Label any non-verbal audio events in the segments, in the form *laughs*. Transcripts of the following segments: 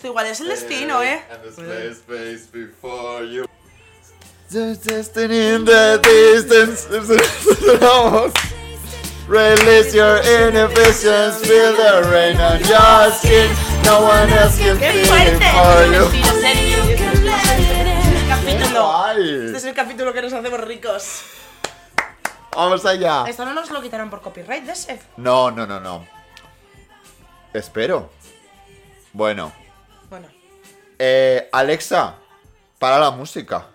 Esto igual es el destino, ¿eh? And the space, space before you. There's destiny in the distance. *laughs* Vamos. Release your inhibitions, feel the rain on your skin. No one else can ¡Qué feel it fuerte! for you. Este es el capítulo. Ay. Este es el capítulo que nos hacemos ricos. Vamos allá. Esto no nos lo quitarán por copyright de ese. No, no, no, no. Espero. Bueno, Eh, Alexa, para la música.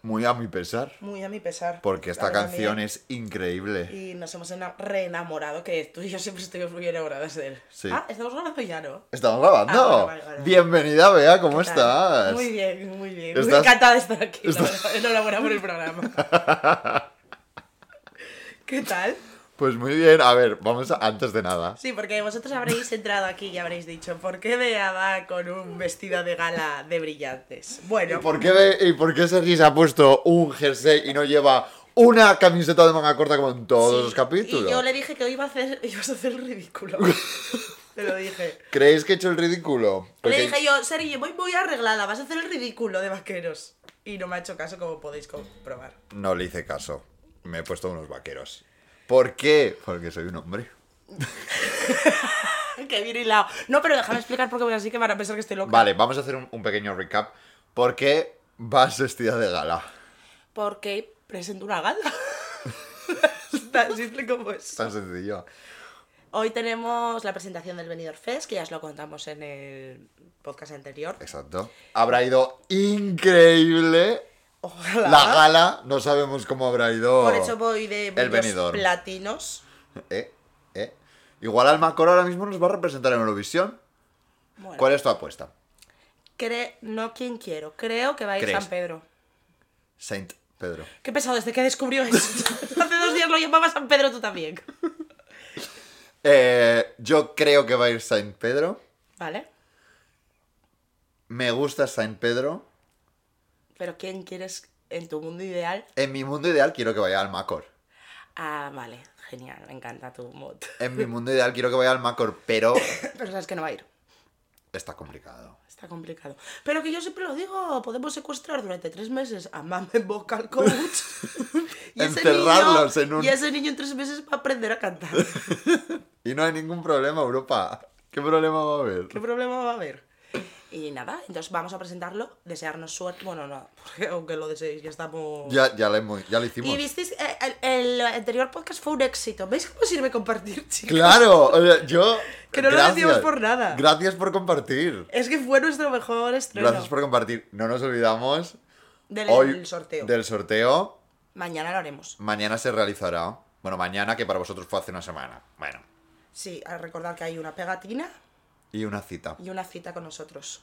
Muy a mi pesar. muy a mi pesar. Porque esta canción mía. es increíble. Y nos hemos ena- reenamorado, que tú y yo siempre estuvimos muy enamoradas de él. Sí. Ah, estamos grabando ya, ¿no? ¿Estamos grabando? Ah, vale, vale, vale. Bienvenida, Bea, ¿cómo estás? Muy bien, muy bien. Muy ¿Estás- encantada de estar aquí. estás-. *laughs* Enhorabuena por el programa. *laughs* ¿Qué tal? Pues muy bien, a ver, vamos a, antes de nada. Sí, porque vosotros habréis entrado aquí y habréis dicho, ¿por qué Bea va con un vestido de gala de brillantes? ¿Y Bueno, por qué, y por qué Sergi se ha puesto un jersey y no lleva una camiseta de manga corta como en todos sí, los capítulos? Y yo le dije que hoy iba a hacer, *laughs* ibas a hacer el ridículo. *laughs* Te lo dije. ¿Creéis que he hecho el ridículo? Porque- Le dije yo, Sergi, voy muy arreglada, vas a hacer el ridículo de vaqueros. Y no me ha hecho caso, como podéis comprobar. No le hice caso. Me he puesto unos vaqueros. ¿Por qué? Porque soy un hombre. *laughs* que bien hilado. No, pero déjame explicar porque voy así que van a pensar que estoy loca. Vale, vamos a hacer un, un pequeño recap. ¿Por qué vas vestida de gala? Porque presento una gala. *laughs* Tan simple como es. Tan sencillo. Hoy tenemos la presentación del Benidorm Fest, que ya os lo contamos en el podcast anterior. Exacto. Habrá ido increíble. Ojalá. La gala, no sabemos cómo habrá ido. Por eso voy de el platinos. Eh, eh. Igual Almacor ahora mismo nos va a representar en Eurovisión. Bueno, ¿Cuál es tu apuesta? cre- no quien quiero. Creo que va a ir ¿Crees? San Pedro. Saint Pedro. Qué pesado desde que descubrió eso. *laughs* Hace dos días lo llamaba San Pedro tú también. *laughs* Eh, yo creo que va a ir Saint Pedro. Vale. Me gusta Saint Pedro. Pero ¿quién quieres en tu mundo ideal? En mi mundo ideal quiero que vaya Almacor. Ah, vale. Genial. Me encanta tu mod. En mi mundo ideal quiero que vaya Almacor, pero *laughs* Pero sabes que no va a ir. está complicado. Está complicado. Pero que yo siempre lo digo, podemos secuestrar durante tres meses a Mame Vocal Coach. *laughs* y ese Encerrarlos niño, en un- Y ese niño en tres meses va a aprender a cantar. *laughs* Y no hay ningún problema, Europa. ¿Qué problema va a haber? ¿Qué problema va a haber? Y nada, entonces vamos a presentarlo, desearnos suerte. Bueno, no, *laughs* porque aunque lo deseéis, ya estamos. Ya, ya, lo, hemos- ya lo hicimos. Y visteis, eh, el, el anterior podcast fue un éxito. ¿Veis cómo sirve compartir, *laughs* chicos? Claro, yo. *laughs* Que no lo decimos por nada. Gracias por compartir. Es que fue nuestro mejor estreno Gracias por compartir. No nos olvidamos del hoy del sorteo. del sorteo. Mañana lo haremos. Mañana se realizará. Bueno, mañana que para vosotros fue hace una semana. Bueno. Sí, a recordar que hay una pegatina Y una cita. y una cita con nosotros.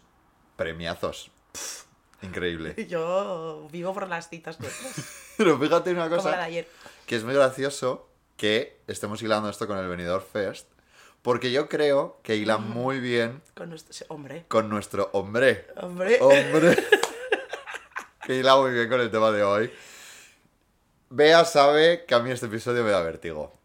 Premiazos. Pff, increíble. *laughs* Yo vivo por las citas nuestras, *laughs* Pero fíjate una como la de cosa. ayer. Que es muy gracioso que estemos hilando esto con el Benidorm Fest. Porque yo creo que hila muy bien Con nuestro hombre. con nuestro hombre. Hombre. Hombre. *laughs* que hila muy bien con el tema de hoy. Bea sabe que a mí este episodio me da vértigo.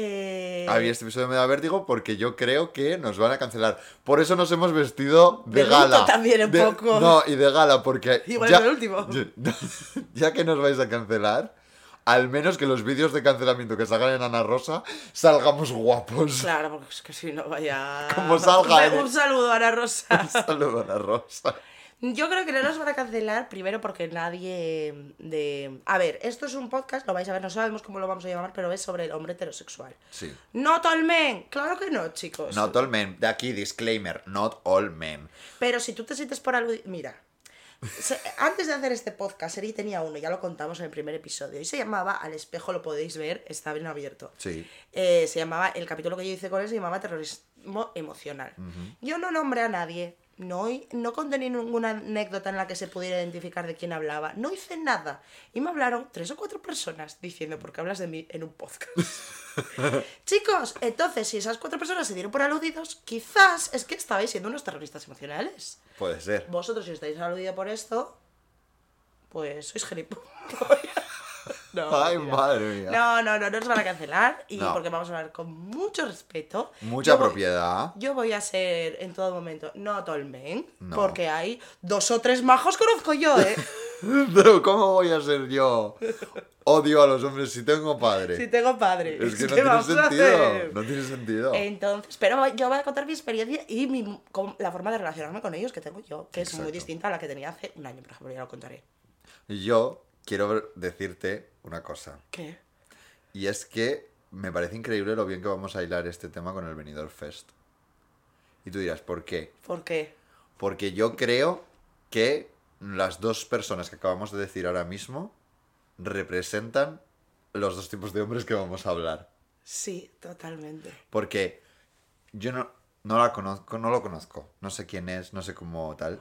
Eh, A mí este episodio me da vértigo porque yo creo que nos van a cancelar. Por eso nos hemos vestido de, De gala. también un De- poco. No, y de gala porque... *laughs* Igual ya, es el último. *laughs* Ya que nos vais a cancelar, al menos que los vídeos de cancelamiento que salgan en Ana Rosa salgamos guapos. Claro, porque es que si no vaya. *laughs* Como salga el- Un saludo, Ana Rosa. Saludos Ana Rosa. Yo creo que no nos van a cancelar, primero porque nadie de... A ver, esto es un podcast, lo vais a ver, no sabemos cómo lo vamos a llamar, pero es sobre el hombre heterosexual. Sí. Not all men, claro que no, chicos. Not all men. De aquí, disclaimer. Not all men. Pero si tú te sientes por algo... Mira, antes de hacer este podcast, Seri tenía uno, ya lo contamos en el primer episodio, y se llamaba Al espejo, lo podéis ver, está bien abierto. Sí. Eh, se llamaba, el capítulo que yo hice con él se llamaba Terrorismo Emocional. Yo no nombré a nadie, no, no conté ninguna anécdota en la que se pudiera identificar de quién hablaba, no hice nada. Y me hablaron tres o cuatro personas diciendo, ¿por qué hablas de mí en un podcast? *laughs* Chicos, entonces, si esas cuatro personas se dieron por aludidos, quizás es que estabais siendo unos terroristas emocionales. Puede ser. Vosotros, si estáis aludidos por esto, pues sois gilipollas. No, Ay, madre mía. No, no, no, no nos van a cancelar y No. porque vamos a hablar con mucho respeto. Mucha Yo voy- propiedad. Yo voy a ser en todo momento not all men, No. porque hay dos o tres majos conozco yo, ¿eh? *laughs* Pero ¿cómo voy a ser yo? Odio a los hombres si tengo padre. si tengo padre. Es que *laughs* no ¿Qué tiene vamos a sentido. hacer? No tiene sentido. Entonces, pero yo voy a contar mi experiencia y mi, con- la forma de relacionarme con ellos que tengo yo, que es muy distinta a la que tenía hace un año, por ejemplo, ya lo contaré. Yo quiero decirte una cosa. ¿Qué? Y es que me parece increíble lo bien que vamos a hilar este tema con el Benidorm Fest. Y tú dirás, ¿por qué? ¿Por qué? Porque yo creo que las dos personas que acabamos de decir ahora mismo representan los dos tipos de hombres que vamos a hablar. Sí, totalmente. Porque yo no, no la conozco, no lo conozco. No sé quién es, no sé cómo tal.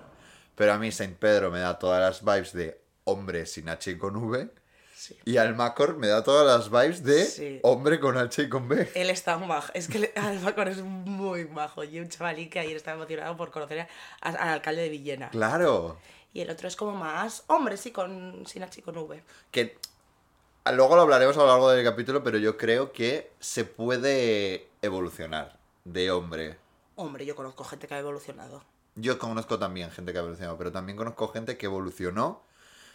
Pero a mí Saint Pedro me da todas las vibes de hombre sin H y con V. Sí. Y Almacor me da todas las vibes de Sí. hombre con H y con B. Él está majo. Es que Almacor es muy majo. Y un chavalín que ayer estaba emocionado por conocer a- al alcalde de Villena. Claro. Y el otro es como más hombre, sí, con, sin H y con V. Que luego lo hablaremos a lo largo del capítulo, pero yo creo que se puede evolucionar de hombre. Hombre, yo conozco gente que ha evolucionado. Yo conozco también gente que ha evolucionado, pero también conozco gente que evolucionó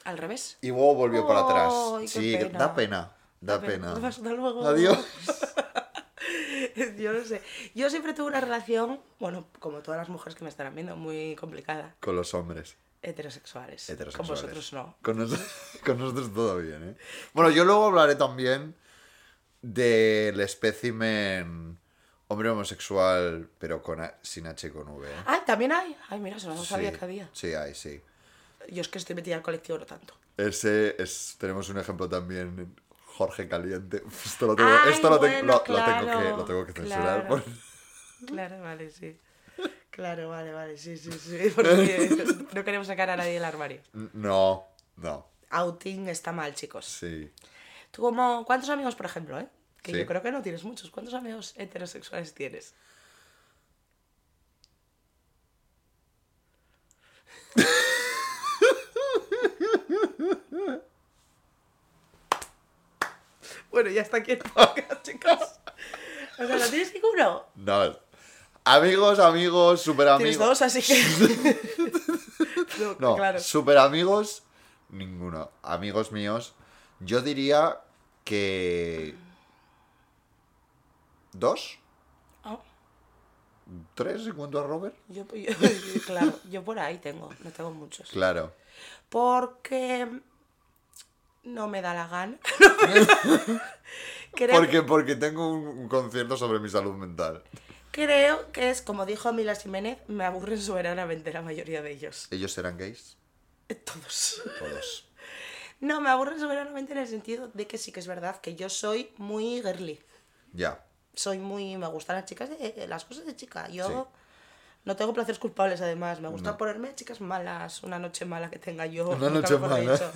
Al revés. y luego volvió para atrás. Sí, pena. da pena. Da pena. Hasta luego. Adiós. *laughs* Yo no sé. Yo siempre tuve una relación, bueno, como todas las mujeres que me estarán viendo, muy complicada. Con los hombres. Heterosexuales. Heterosexuales. Con vosotros no. Con, nos- *laughs* con nosotros todo bien, ¿eh? Bueno, yo luego hablaré también del espécimen hombre homosexual, pero con sin H y con V. ¿eh? Ay, también hay. Ay, mira, eso no Sí, sabía que había. Sí, hay, sí. Yo es que estoy metida al colectivo no tanto. Ese es, tenemos un ejemplo también, Jorge Caliente. *laughs* Esto lo tengo, Ay, esto lo, lo- lo tengo, que, lo tengo que censurar. claro. por- *laughs* Claro, vale, sí. Claro, vale, vale, sí, sí, sí. *laughs* Porque no queremos sacar a nadie del armario. No, no, Outing está mal, chicos. sí. ¿Tú como cuántos amigos, por ejemplo, eh? Que Sí. yo creo que no tienes muchos. ¿Cuántos amigos heterosexuales tienes? Bueno, ya está aquí el podcast, *laughs* chicos. O sea, ¿no tienes ninguno? No. Amigos, amigos, super Tienes amigos. dos, así que... *laughs* no, No, claro. super amigos, ninguno. Amigos míos, yo diría que. ¿Dos? Ah, ¿Tres en cuanto a Robert? yo, yo- claro, yo por ahí tengo, no tengo muchos. Claro. Porque no me da la gana. *laughs* creo, Porque, porque tengo un, un concierto sobre mi salud mental. creo que es, como dijo Mila Jiménez, me aburren soberanamente la mayoría de ellos. ¿Ellos eran gays? Eh, Todos. Todos. *laughs* No, me aburren soberanamente en el sentido de que sí que es verdad que yo soy muy girly. Ya. Soy muy... Me gustan las chicas, de, eh, las cosas de chica. Yo Sí. No tengo placeres culpables, además. Me gusta No. ponerme chicas malas, una noche mala que tenga yo. Una noche mala.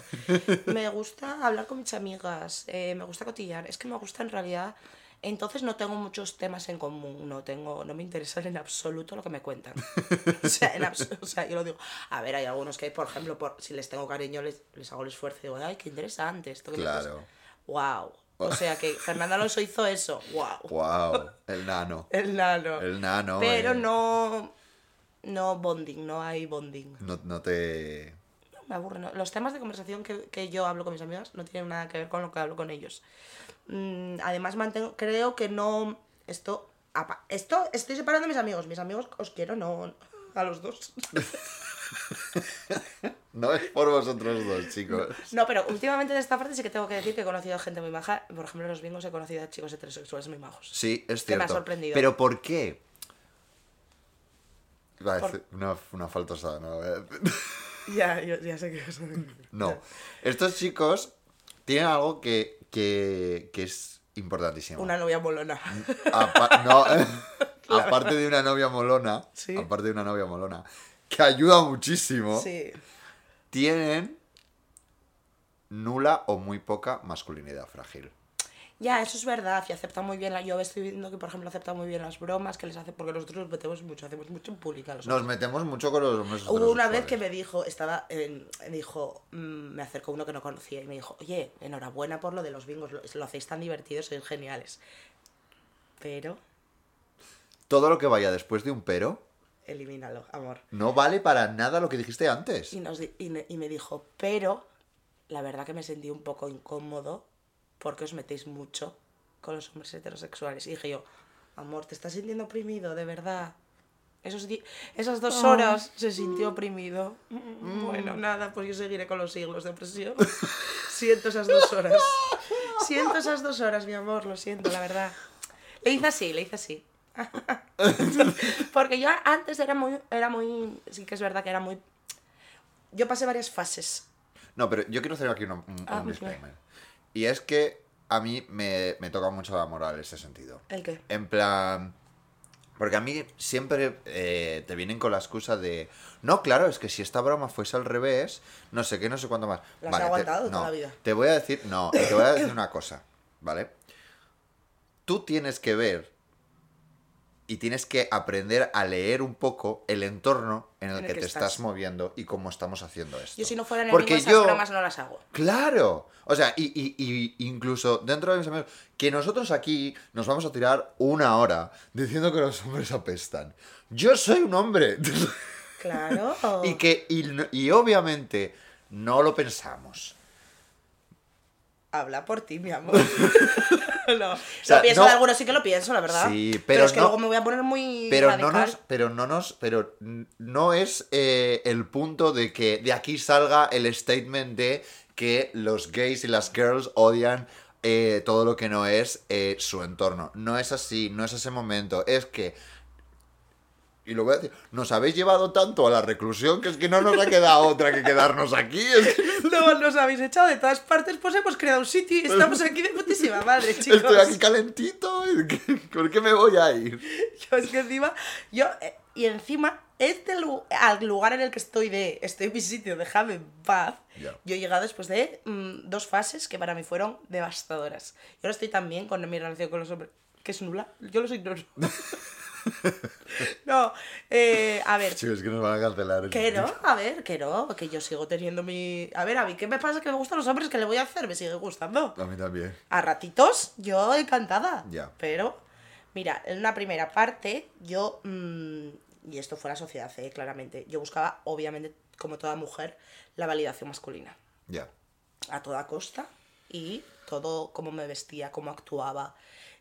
Me gusta hablar con mis amigas, eh, me gusta cotillar. Es que me gusta en realidad... Entonces no tengo muchos temas en común, no tengo, no me interesa en absoluto lo que me cuentan. O sea, en abs- o sea, yo lo digo. A ver, hay algunos que, por ejemplo, por, si les tengo cariño, les, les hago el esfuerzo y digo, ay, qué interesante esto que me Claro. Wow. O sea que Fernando Alonso hizo eso. Wow. Wow. El nano. *laughs* El nano. El nano. Pero eh. no. No bonding, no hay bonding. No, no te. No, me aburre. ¿no? Los temas de conversación que, que yo hablo con mis amigas no tienen nada que ver con lo que hablo con ellos. Mm, además, mantengo, creo que no. Esto. apa- Esto estoy separando a mis amigos. Mis amigos os quiero, no. A los dos. *laughs* *laughs* No es por vosotros dos, chicos. No, pero últimamente de esta parte sí que tengo que decir que he conocido a gente muy maja. Por ejemplo, en los bingos he conocido a chicos heterosexuales muy majos. Sí, es Que me ha cierto. sorprendido. Pero ¿por qué? Iba a Por- decir una, una faltosa, no. decir. *laughs* Ya, yo, ya sé que os No. Estos chicos tienen algo que, que, que es importantísimo. Una novia molona. Apa- no, *laughs* aparte de una novia molona, Sí. aparte de una novia molona, que ayuda muchísimo, Sí. Tienen nula o muy poca masculinidad frágil. Ya, eso es verdad, y acepta muy bien, la, yo estoy viendo que, por ejemplo, acepta muy bien las bromas que les hace, porque nosotros nos metemos mucho, hacemos mucho en pública. los Nos metemos mucho con los hombres Hubo una vez que me dijo, estaba, me dijo, mm, me acercó uno que no conocía y me dijo, oye, enhorabuena por lo de los bingos, lo, lo hacéis tan divertidos, sois geniales. Pero, Todo lo que vaya después de un pero elimínalo, amor. no vale para nada lo que dijiste antes. Y, nos, di- y, me- y me dijo, pero, la verdad que me sentí un poco incómodo porque os metéis mucho con los hombres heterosexuales. Y dije yo, amor, te estás sintiendo oprimido, de verdad. Esos esas dos horas se sintió oprimido. Bueno, nada, pues yo seguiré con los siglos de opresión. siento esas dos horas. Siento esas dos horas, mi amor, lo siento, la verdad. Le hice así, le hice así. *laughs* Porque yo antes era muy, era muy, sí que es verdad que era muy... Yo pasé varias fases. No, pero yo quiero hacer aquí un, un- Ah, un muy disclaimer. Y es que a mí me, me toca mucho la moral en ese sentido. ¿El qué? En plan... Porque a mí siempre eh, te vienen con la excusa de... No, claro, es que si esta broma fuese al revés, no sé qué, no sé cuánto más. Las he te- aguantado no, toda la vida. Te voy a decir... No, te voy a decir *coughs* una cosa, ¿vale? Tú tienes que ver y tienes que aprender a leer un poco el entorno en el, que, te estás. estás. moviendo y cómo estamos haciendo esto. Yo si no fuera enemigo, Porque esas yo- bromas no las hago. Claro. O sea, y, y- y incluso dentro de mis amigos, que nosotros aquí nos vamos a tirar una hora diciendo que los hombres apestan. Yo soy un hombre. *laughs* Claro. y que, y, y obviamente, no lo pensamos. Habla por ti, mi amor. *laughs* *laughs* no. sea, lo pienso no- de algunos, sí que lo pienso, la verdad. Sí, pero es que no- luego me voy a poner muy Pero radical. no nos, pero no nos, pero no es eh, el punto de que de aquí salga el statement de que los gays y las girls odian eh, todo lo que no es eh, su entorno. No es así, no es ese momento. Es que y lo voy a decir, nos habéis llevado tanto a la reclusión que es que no nos ha quedado otra que quedarnos aquí. Es No, *laughs* nos habéis echado de todas partes, pues hemos creado un sitio y estamos aquí de putísima madre, *laughs* chicos. estoy aquí calentito. ¿Por qué me voy a ir? *laughs* Yo es que encima, yo, eh, y encima, este lu- al lugar en el que estoy de, estoy en mi sitio, déjame en paz, Ya. yo he llegado después de mm, dos fases que para mí fueron devastadoras. Yo ahora estoy también con mi relación con los hombres, que es nula, yo ignoro. no, eh, a ver, Chicos, es que nos van a cancelar. que no, a ver, que no, que yo sigo teniendo mi... A ver, a mí, ¿qué me pasa? Que me gustan los hombres, ¿qué le voy a hacer? Me sigue gustando. A mí también. A ratitos, yo encantada. Ya. Pero, mira, en una primera parte, yo. mm, y esto fue la sociedad, eh, claramente. Yo buscaba, obviamente, como toda mujer, la validación masculina. Ya. A toda costa. Y todo, cómo me vestía, cómo actuaba,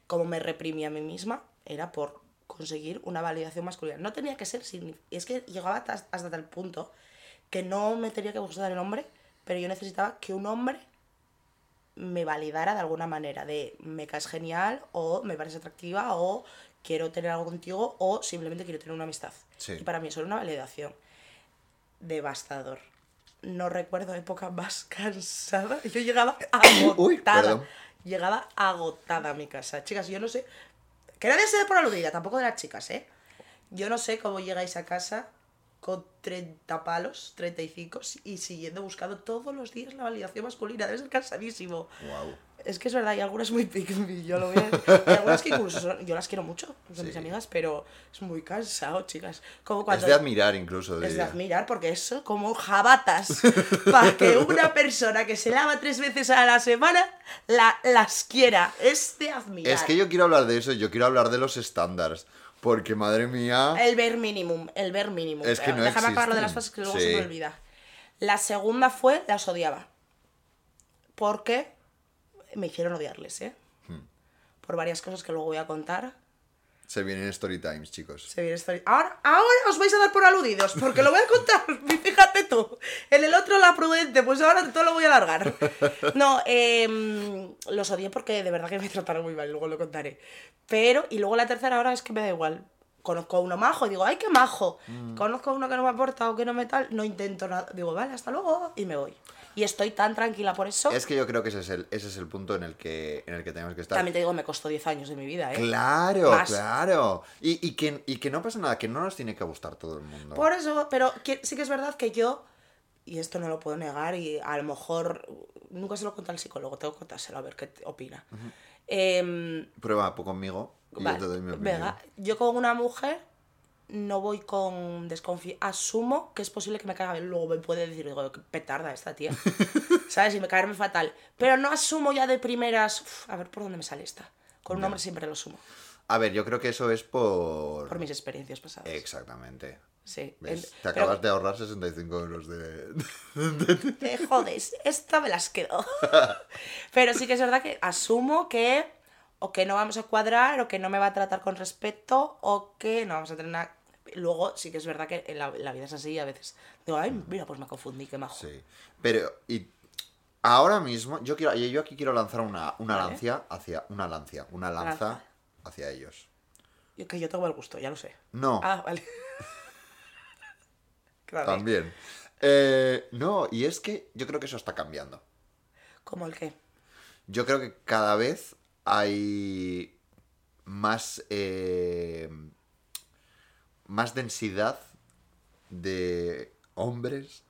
cómo me reprimía a mí misma, era por conseguir una validación masculina. No tenía que ser. Es que llegaba hasta, hasta tal punto que no me tenía que gustar el hombre, pero yo necesitaba que un hombre me validara de alguna manera, de me caes genial, o me parece atractiva, o quiero tener algo contigo, o simplemente quiero tener una amistad. Sí. Y para mí eso era una validación. Devastador. No recuerdo época más *laughs* cansada. Yo llegaba *coughs* agotada. Uy, llegaba agotada a mi casa. Chicas, yo no sé. Que nadie se dé por aludida, tampoco de las chicas, ¿eh? Yo no sé cómo llegáis a casa con 30 palos, 35, y siguiendo buscando todos los días la validación masculina. Debe ser cansadísimo. Wow. Es que es verdad, hay algunas muy pick me, yo lo. Hay algunas que incluso son- yo las quiero mucho, son mis Sí. amigas, pero es muy cansado, chicas. Como cuando... Es de admirar incluso. Es de admirar, porque eso como jabatas. para que *laughs* una persona que se lava tres veces a la semana la, las quiera. Es de admirar. Es que yo quiero hablar de eso, yo quiero hablar de los estándares. Porque, madre mía. El ver minimum, el ver minimum. Es que no Déjame acabar lo de las fases que luego Sí. se me olvida. La segunda fue, las odiaba. Porque me hicieron odiarles, ¿eh? Hmm. Por varias cosas que luego voy a contar. Se vienen story times, chicos. Se viene story- Ahora, ahora os vais a dar por aludidos, porque lo voy a contar. *laughs* Fíjate tú. En el otro la prudente, pues ahora todo lo voy a alargar. *laughs* No, em, los odié porque de verdad que me trataron muy mal, luego lo contaré. Pero, y luego la tercera ahora es que me da igual. Conozco a uno majo digo, ¡ay, qué majo! Conozco a uno que no me aporta o que no me tal, no intento nada. Digo, vale, hasta luego, y me voy. Y estoy tan tranquila por eso. Es que yo creo que ese es el, ese es el punto en el que, en el que tenemos que estar. También te digo, me costó 10 años de mi vida, ¿eh? Claro, Más. claro. Y, y, que, y que no pasa nada, que no nos tiene que gustar todo el mundo. Por eso, pero que- sí que es verdad que yo, y esto no lo puedo negar, y a lo mejor nunca se lo conté al psicólogo, tengo que contárselo a ver qué opina. Em, Prueba conmigo y vale, yo te doy mi opinión. venga, yo con una mujer no voy con desconfianza. Asumo que es posible que me caiga bien. Luego me puede decir, digo, qué petarda esta tía. *laughs* ¿Sabes? Y me caerme fatal. Pero no asumo ya de primeras. "Uf, a ver por dónde me sale esta. Con un hombre siempre lo asumo. A ver, yo creo que eso es por... Por mis experiencias pasadas. Exactamente. Sí. Te pero- acabas de ahorrar 65 euros de... Te jodes, esta me las quedo. *laughs* Pero sí que es verdad que asumo que o que no vamos a cuadrar, o que no me va a tratar con respeto, o que no vamos a tener nada. Luego sí que es verdad que la, la vida es así y a veces digo, ay, mira, pues me confundí, qué majo. Sí. Pero, y ahora mismo, yo quiero, yo aquí quiero lanzar una, una Vale. lancia hacia... Una lancia, una lanza Lanza. hacia ellos. Yo, que yo tengo el gusto, ya lo sé. No, Ah, vale. *laughs* Claro. también. Eh, no, y es que yo creo que eso está cambiando. ¿Cómo el qué? Yo creo que cada vez hay más eh, más densidad de hombres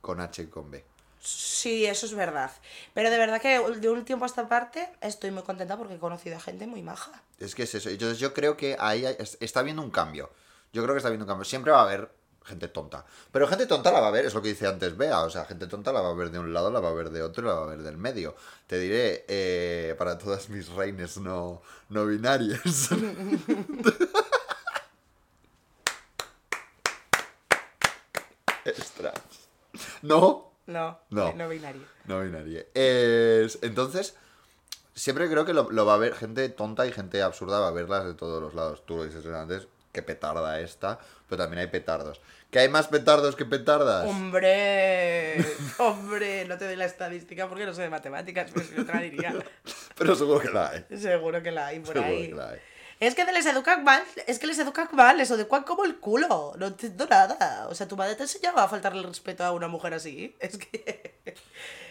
con H y con B. Sí, eso es verdad. Pero de verdad que de un tiempo a esta parte estoy muy contenta porque he conocido a gente muy maja. Es que es eso. Entonces yo creo que ahí está habiendo un cambio. Yo creo que está habiendo un cambio. Siempre va a haber gente tonta. Pero gente tonta la va a haber, es lo que dice antes Bea. O sea, gente tonta la va a haber de un lado, la va a ver de otro y la va a ver del medio. Te diré, eh, para todas mis reines no, no binarias. *laughs* Extras. No, No, No. no binario. no binaria. Es, entonces, siempre creo que lo, lo va a haber gente tonta y gente absurda, va a verlas de todos los lados. Tú lo dices antes, que petarda esta, pero también hay petardos. ¿Que hay más petardos que petardas? Hombre, *laughs* hombre, no te doy la estadística porque no sé de matemáticas, pero si no te la diría. *laughs* Pero seguro que la hay. Seguro que la hay por Seguro ahí. que la hay. Es que les educan mal, es que les educan mal, les educan como el culo. No entiendo nada. O sea, tu madre te enseñaba a faltarle el respeto a una mujer así. *laughs* Es que.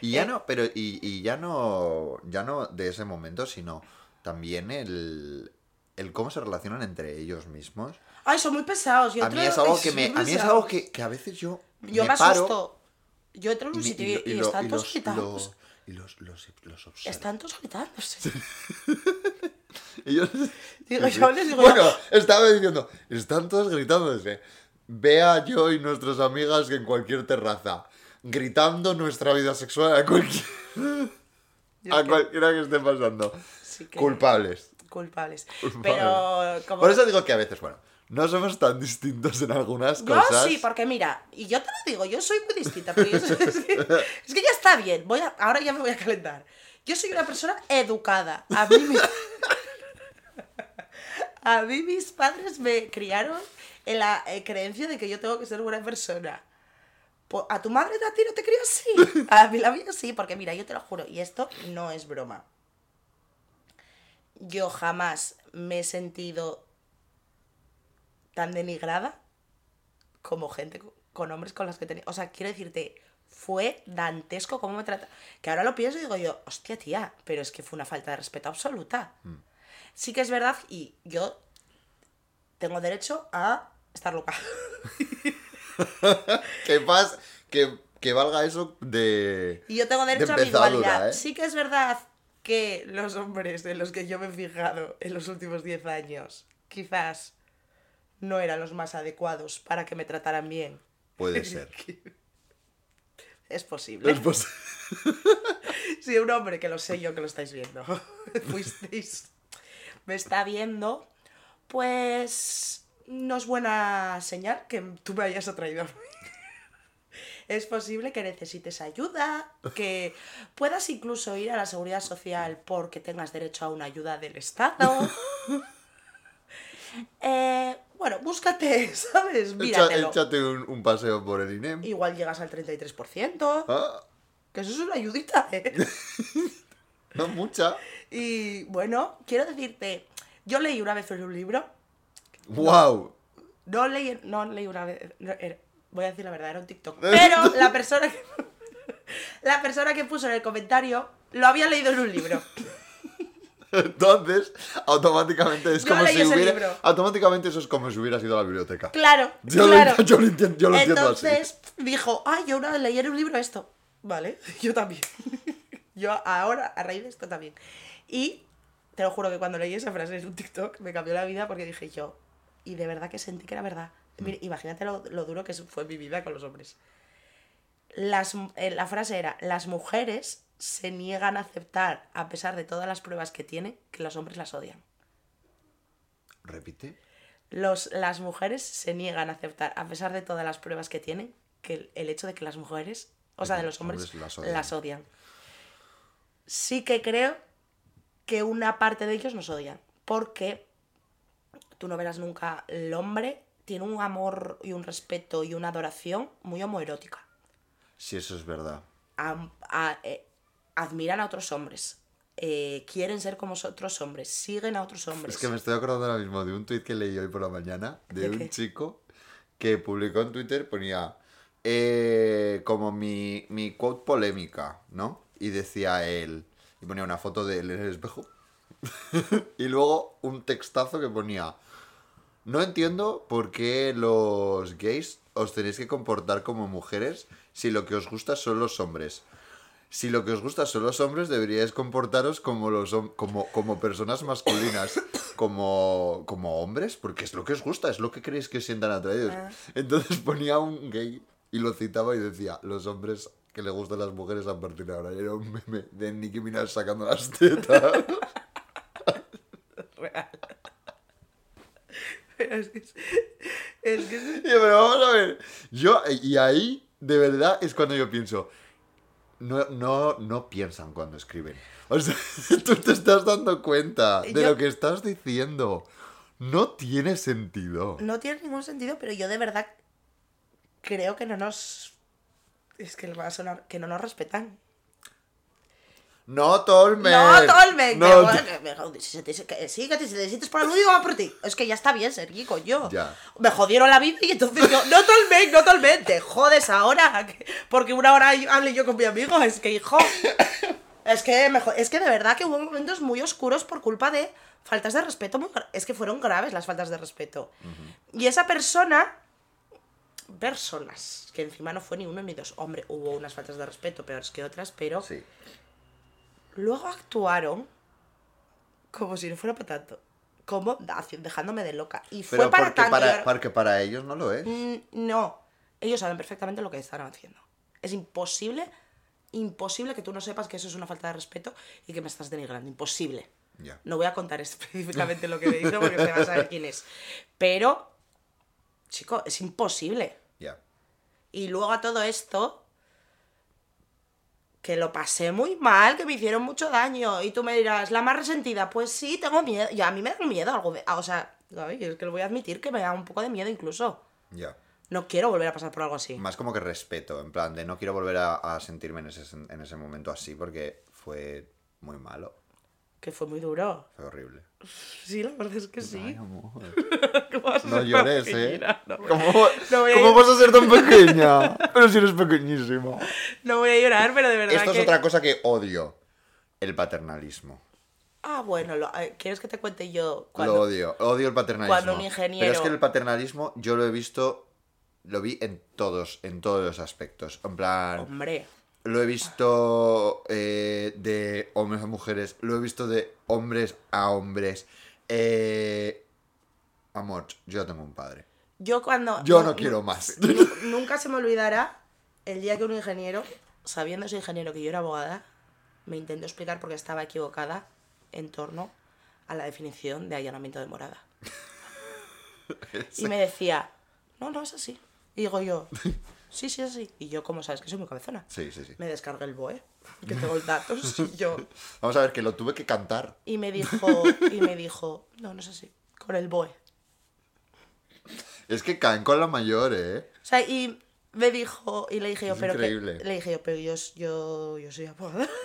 Y ya no, pero y, y ya no, ya no de ese momento, sino también el, el cómo se relacionan entre ellos mismos. Ay, son muy pesados. Yo A mí es algo que me, a mí es algo que, que a veces yo, Yo me, paro asusto. Yo entro en un sitio y y, lo- y y lo- están todos los, y los, los, los. Están todos gritándose. *laughs* Y yo- Digo, Sí, sí. yo les digo, bueno, estaba diciendo, están todos gritándose. Vea yo y nuestras amigas que en cualquier terraza, gritando nuestra vida sexual a, cualquier, a cualquiera que esté pasando. sí que- Culpables. Culpables. *laughs* Culpables. Pero como. Por eso digo que a veces, bueno, no somos tan distintos en algunas cosas. sí, porque mira, y yo te lo digo, yo soy muy distinta, pero yo soy- *laughs* es, que, es que ya está bien, voy a, ahora ya me voy a calentar. Yo soy una persona educada. A mí, mi- *laughs* a mí mis padres me criaron en la eh, creencia de que yo tengo que ser buena persona. ¿A tu madre a ti no te crió así? A mí la mía sí, porque mira, yo te lo juro, y esto no es broma. Yo jamás me he sentido tan denigrada como gente co- con hombres con los que tenía. O sea, quiero decirte, fue dantesco cómo me trata. Que ahora lo pienso y digo yo, hostia, tía, pero es que fue una falta de respeto absoluta. Sí que es verdad y yo tengo derecho a estar loca. *laughs* Que pasa, que, que valga eso de... Y yo tengo derecho a mi dualidad. ¿eh? Sí que es verdad que los hombres en los que yo me he fijado en los últimos 10 años quizás no eran los más adecuados para que me trataran bien. Puede *laughs* ser. Es posible. Es pos- *laughs* Si un hombre, que lo sé yo que lo estáis viendo, *laughs* fuisteis, me está viendo, pues no es buena señal que tú me hayas atraído a mí. Es posible que necesites ayuda, que puedas incluso ir a la seguridad social porque tengas derecho a una ayuda del Estado. *laughs* Eh, bueno, búscate, *laughs* ¿sabes? Echa- Míratelo. échate un, un paseo por el INEM. Igual llegas al 33%. Ah, Que eso es una ayudita, ¿eh? *laughs* no mucha. Y bueno, quiero decirte, yo leí una vez un libro, ¡Wow! no leí, no leí una vez, no, era- voy a decir la verdad, era un TikTok, *laughs* pero la persona que, la persona que puso en el comentario lo había leído en un libro. Entonces, automáticamente es Yo como si hubiera. Automáticamente eso es como si hubieras ido a la biblioteca. Claro, Yo, claro. lo, yo lo entiendo, yo lo entiendo así. Entonces dijo, ay, yo una vez leí en un libro esto. Vale, *laughs* yo también. yo ahora, a raíz de esto también. Y te lo juro que cuando leí esa frase en un TikTok me cambió la vida porque dije yo, y de verdad que sentí que era verdad. Mira, imagínate lo, lo duro que fue mi vida con los hombres. Las, eh, la frase era, las mujeres se niegan a aceptar, a pesar de todas las pruebas que tiene, que los hombres las odian. Repite. Los, las mujeres se niegan a aceptar, a pesar de todas las pruebas que tienen, que el, el hecho de que las mujeres, o sea, de los hombres, hombres las odian. Sí que creo que una parte de ellos nos odian, porque tú no verás nunca el hombre tiene un amor y un respeto y una adoración muy homoerótica. Sí, eso es verdad. A- eh, admiran a otros hombres, eh, quieren ser como otros hombres, siguen a otros hombres. Es que me estoy acordando ahora mismo de un tuit que leí hoy por la mañana de ¿De un qué? chico que publicó en Twitter, ponía eh, como mi, mi quote polémica, ¿no? Y decía él, y ponía una foto de él en el espejo, *laughs* y luego un textazo que ponía, no entiendo por qué los gays os tenéis que comportar como mujeres si lo que os gusta son los hombres. Si lo que os gusta son los hombres, deberíais comportaros como, los, como, como personas masculinas, *coughs* como, como hombres, porque es lo que os gusta, es lo que creéis que os sientan atraídos. Ah. Entonces ponía un gay y lo citaba y decía, los hombres que le gustan las mujeres a partir de ahora. Y era un meme de Nicki Minaj sacando las tetas. *laughs* Pero *laughs* es que es, es que es- *laughs* pero vamos a ver. Yo, y ahí, de verdad, es cuando yo pienso. No, no, no piensan cuando escriben. O sea, *laughs* tú te estás dando cuenta de Yo- lo que estás diciendo. No tiene sentido. no tiene ningún sentido, pero yo de verdad creo que no nos... Es que va a sonar que no nos respetan. No, Tolmen. No, Tolmen. No, bueno, sí, que si te sientes por aludido, va por ti. Es que ya está bien, Sergi, yo. Ya. Me jodieron la vida y entonces yo, no Tolmen, no Tolmen, te jodes ahora. que- Porque una hora hable yo con mi amigo, es que hijo. Es que, me es que de verdad que hubo momentos muy oscuros por culpa de faltas de respeto. Muy, es que fueron graves las faltas de respeto. Y esa persona, personas, que encima no fue ni uno ni dos. Hombre, hubo unas faltas de respeto peores que otras, pero Sí. Luego actuaron como si no fuera para tanto. Como dejándome de loca. Y fue Pero para porque tanto. para, porque para ellos no lo es. Mm, No, ellos saben perfectamente lo que están haciendo. Es imposible, imposible que tú no sepas que eso es una falta de respeto y que me estás denigrando. Imposible. No voy a contar *laughs* específicamente lo que me hizo porque se va a saber quién es. Pero, chico, es imposible. Ya. Y luego a todo esto, que lo pasé muy mal, que me hicieron mucho daño. Y tú me dirás, la más resentida, pues sí, tengo miedo. Y a mí me da miedo algo de... ah, O sea, ay, es que lo voy a admitir que me da un poco de miedo incluso. Ya. No quiero volver a pasar por algo así. Más como que respeto, en plan de no quiero volver a, a sentirme en ese, en ese momento así porque fue muy malo, Que fue muy duro. fue horrible. Sí, la verdad es que sí. Ay, amor. *laughs* ¿Cómo vas a No ser llores, tan ¿eh? No, ¿Cómo, no voy a cómo vas a ser tan pequeña? Pero si eres pequeñísima. no voy a llorar, pero de verdad Esto que... es otra cosa que odio. El paternalismo. Ah, bueno, lo- eh, ¿quieres que te cuente yo cuando... Lo odio. Odio el paternalismo. cuando un ingeniero- Pero es que el paternalismo yo lo he visto... Lo vi en todos, en todos los aspectos. En plan... Hombre, Lo he visto eh, de hombres a mujeres. Lo he visto de hombres a hombres. Eh, amor, yo tengo un padre. yo cuando... Yo no quiero más. nu- Nunca se me olvidará el día que un ingeniero, sabiendo ese ingeniero que yo era abogada, me intentó explicar por qué estaba equivocada en torno a la definición de allanamiento de morada. *laughs* Y me decía, no, no es así. Y digo yo, sí, sí, así. Y yo, como sabes que soy muy cabezona, Sí, sí, sí. me descargué el BOE, que tengo el datos, y *laughs* yo... Vamos a ver, que lo tuve que cantar. Y me dijo, *laughs* y me dijo, no, no es así, con el BOE. Es que caen con la mayor, ¿eh? O sea, y me dijo, y le dije yo, Es pero que, increíble. le dije yo, pero yo, yo, yo soy abogada. *laughs*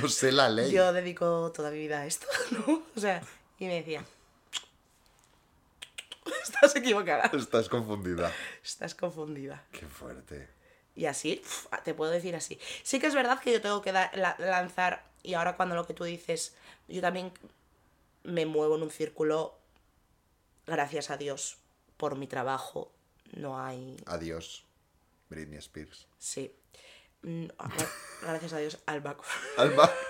Yo sé la ley. Yo dedico toda mi vida a esto, ¿no? O sea, y me decía, *laughs* estás equivocada, Estás confundida. estás confundida. Qué fuerte. Y así, pf, te puedo decir así. Sí que es verdad que yo tengo que la- lanzar, y ahora cuando lo que tú dices, yo también me muevo en un círculo, gracias a Dios, por mi trabajo, no hay... Adiós, Britney Spears. Sí. Mm, gra- *laughs* Gracias a Dios, al. *laughs*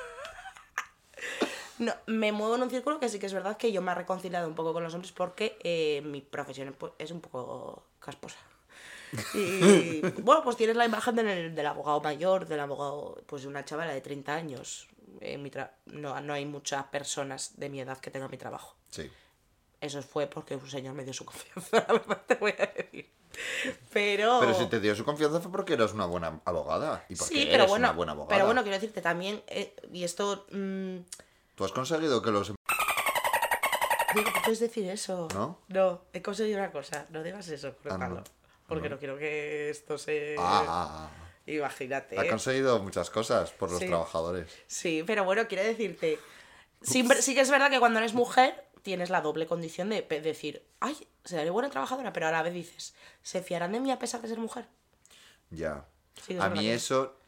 No, me muevo en un círculo que sí que es verdad que yo me he reconciliado un poco con los hombres porque eh, mi profesión pues, es un poco casposa. Y *laughs* bueno, pues tienes la imagen del, del abogado mayor, del abogado, pues de una chavala de 30 años. En mi tra- no, no hay muchas personas de mi edad que tengan mi trabajo. Sí. Eso fue porque un señor me dio su confianza, *laughs* la verdad te voy a decir. Pero... Pero si te dio su confianza fue porque eres una buena abogada. Y porque Sí, eres pero bueno, una buena abogada. pero bueno, quiero decirte también, eh, y esto... mm, Tú has conseguido que los... Digo, ¿tú puedes decir eso? ¿No? No, he conseguido una cosa. No digas eso, Ah, no. Porque no. quiero que esto se... Ah, ah, ah. Imagínate. Ha conseguido muchas cosas por los Sí. trabajadores. Sí, pero bueno, quiero decirte... Siempre, sí que es verdad que cuando eres mujer tienes la doble condición de decir, ay, seré buena trabajadora, pero a la vez dices, ¿se fiarán de mí a pesar de ser mujer? Ya. Sí, a mí eso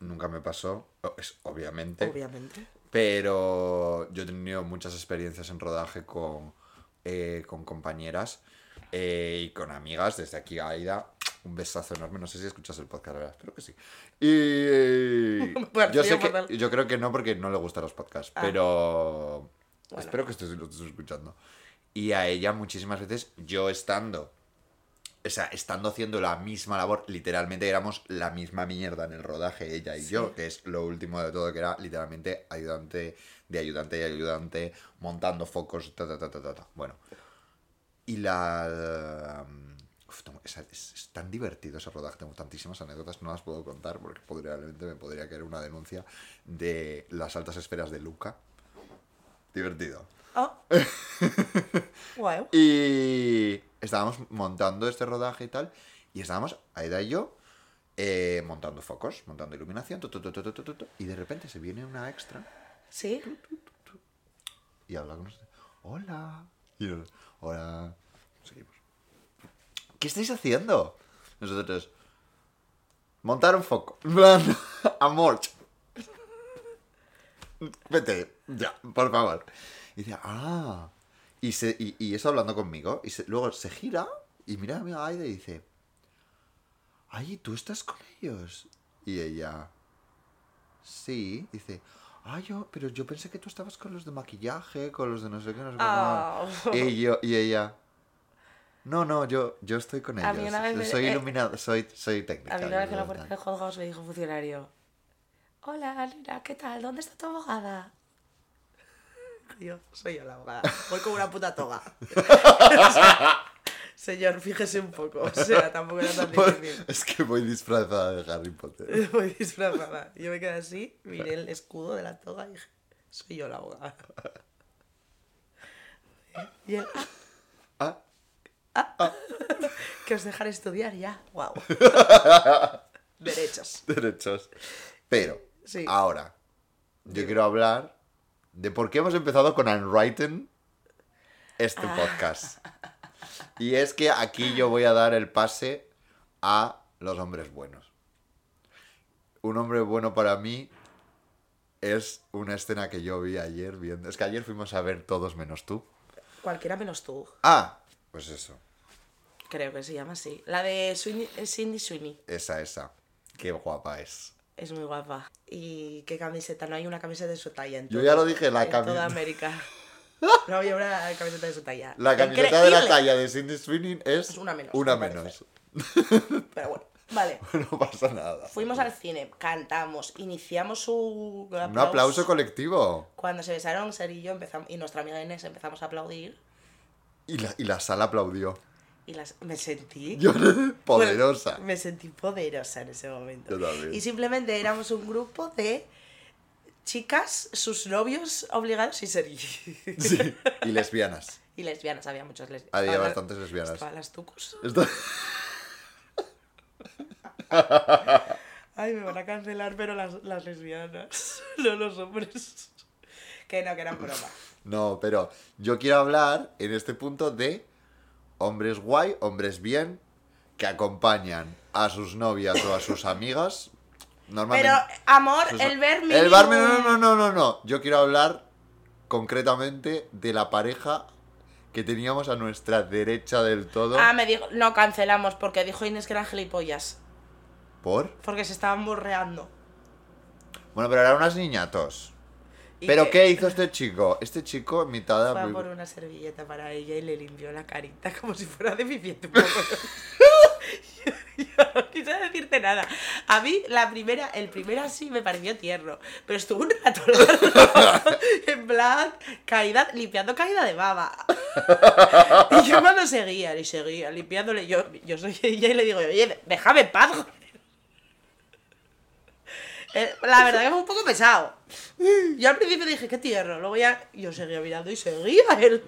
nunca me pasó, es, obviamente. Obviamente. Pero yo he tenido muchas experiencias en rodaje con, eh, con compañeras eh, y con amigas. Desde aquí, Aida, un besazo enorme. No sé si escuchas el podcast, la verdad. Espero que sí. Y *laughs* yo, sé que, yo creo que no porque no le gustan los podcasts, Ah. pero Bueno. espero que estés, lo estés escuchando. Y a ella muchísimas veces, yo estando o sea, estando haciendo la misma labor, literalmente éramos la misma mierda en el rodaje, ella y yo, que es lo último de todo, que era literalmente ayudante de ayudante y ayudante, montando focos, ta, ta, ta, ta, ta, ta. Bueno. Y la... uf, tengo- es, es- es tan divertido ese rodaje, tengo tantísimas anécdotas, no las puedo contar porque probablemente me podría caer una denuncia de las altas esferas de Luca. Divertido. Oh. *laughs* wow. Y estábamos montando este rodaje y tal. Y estábamos, Aida y yo, eh, montando focos, montando iluminación. Y de repente se viene una extra. Sí. y habla con nosotros. Hola. Y yo, hola. Seguimos. ¿Qué estáis haciendo? Nosotros. Montar un foco. *laughs* Amor. Vete, ya, por favor. Y dice, ah. Y, se, y, y eso hablando conmigo. Y se- luego se gira y mira a mi Aida y dice, ay, ¿tú estás con ellos? Y ella, sí. Dice, ah, yo, pero yo pensé que tú estabas con los de maquillaje, con los de no sé qué, no sé qué. Ah. Y, yo, y ella, no, no, yo, yo estoy con A ellos. mí una vez me- soy eh, iluminado, soy, soy técnica. A mí una vez en la puerta de juzgados me dijo un funcionario, hola, Lina, ¿qué tal? ¿Dónde está tu abogada? *laughs* Yo, soy yo la abogada. *laughs* Voy con una puta toga. *laughs* Señor, fíjese un poco. O sea, tampoco era tan difícil. Es que voy disfrazada de Harry Potter. Voy disfrazada. Yo me quedé así, miré el escudo de la toga y dije, soy yo la abogada. Y él, "Ah, Ah, que os dejaré estudiar ya. Wow. Derechos. derechos. Pero, Sí. ahora, yo Dime. quiero hablar de por qué hemos empezado con Unwritten este Ah. podcast. Y es que aquí yo voy a dar el pase a los hombres buenos. Un hombre bueno para mí es una escena que yo vi ayer viendo. Es que ayer fuimos a ver todos menos tú. Cualquiera menos tú. Ah, pues eso. Creo que se llama así. La de Sweeney- eh, Cindy Sweeney. Esa, esa. Qué guapa es. Es muy guapa. ¿Y qué camiseta? No hay una camiseta de su talla en Yo ya lo dije, la en cami- toda América. *laughs* No había una camiseta de su talla. La camiseta de la talla de Cindy Sweeney es, Es una menos, Una me menos. *laughs* Pero bueno, vale. *laughs* no pasa nada. Fuimos al cine, cantamos, iniciamos su Un aplauso colectivo. Cuando se besaron, Ser y yo empezamos, y nuestra amiga Inés empezamos a aplaudir. Y la, y la sala aplaudió. Y las, me sentí *laughs* poderosa. Bueno, me sentí poderosa en ese momento. Yo también. Y simplemente éramos un grupo de chicas, sus novios obligados y ser Sí, Y lesbianas. *laughs* Y lesbianas, había muchas lesbianas. Había bastantes lesbianas. Estaban las tucos. Esto- Ay, me van a cancelar, pero las, las lesbianas, *laughs* no los hombres. Que no, que eran broma. No, pero yo quiero hablar en este punto de hombres guay, hombres bien, que acompañan a sus novias o a sus amigas. Normalmente. Pero, amor, Pues, el ver El bar, no, no, no, no, no. Yo quiero hablar concretamente de la pareja que teníamos a nuestra derecha del todo. Ah, me dijo, no cancelamos porque dijo Inés que eran gilipollas. ¿Por? Porque se estaban borreando. Bueno, pero eran unas niñatos. ¿Pero que qué hizo este chico? Este chico en mitad de Fue a por una servilleta para ella y le limpió la carita como si fuera deficiente un poco. yo, yo no quise decirte nada. A mí la primera, el primero así me pareció tierno, pero estuvo un rato largo, *laughs* en plan, caída, limpiando caída de baba. *laughs* Y yo cuando seguía, y seguía, limpiándole, yo, yo soy ella y le digo, oye, déjame en paz, joder". Eh, La verdad que fue un poco pesado. Yo al principio dije, qué tierno. Luego ya yo seguía mirando y seguía él.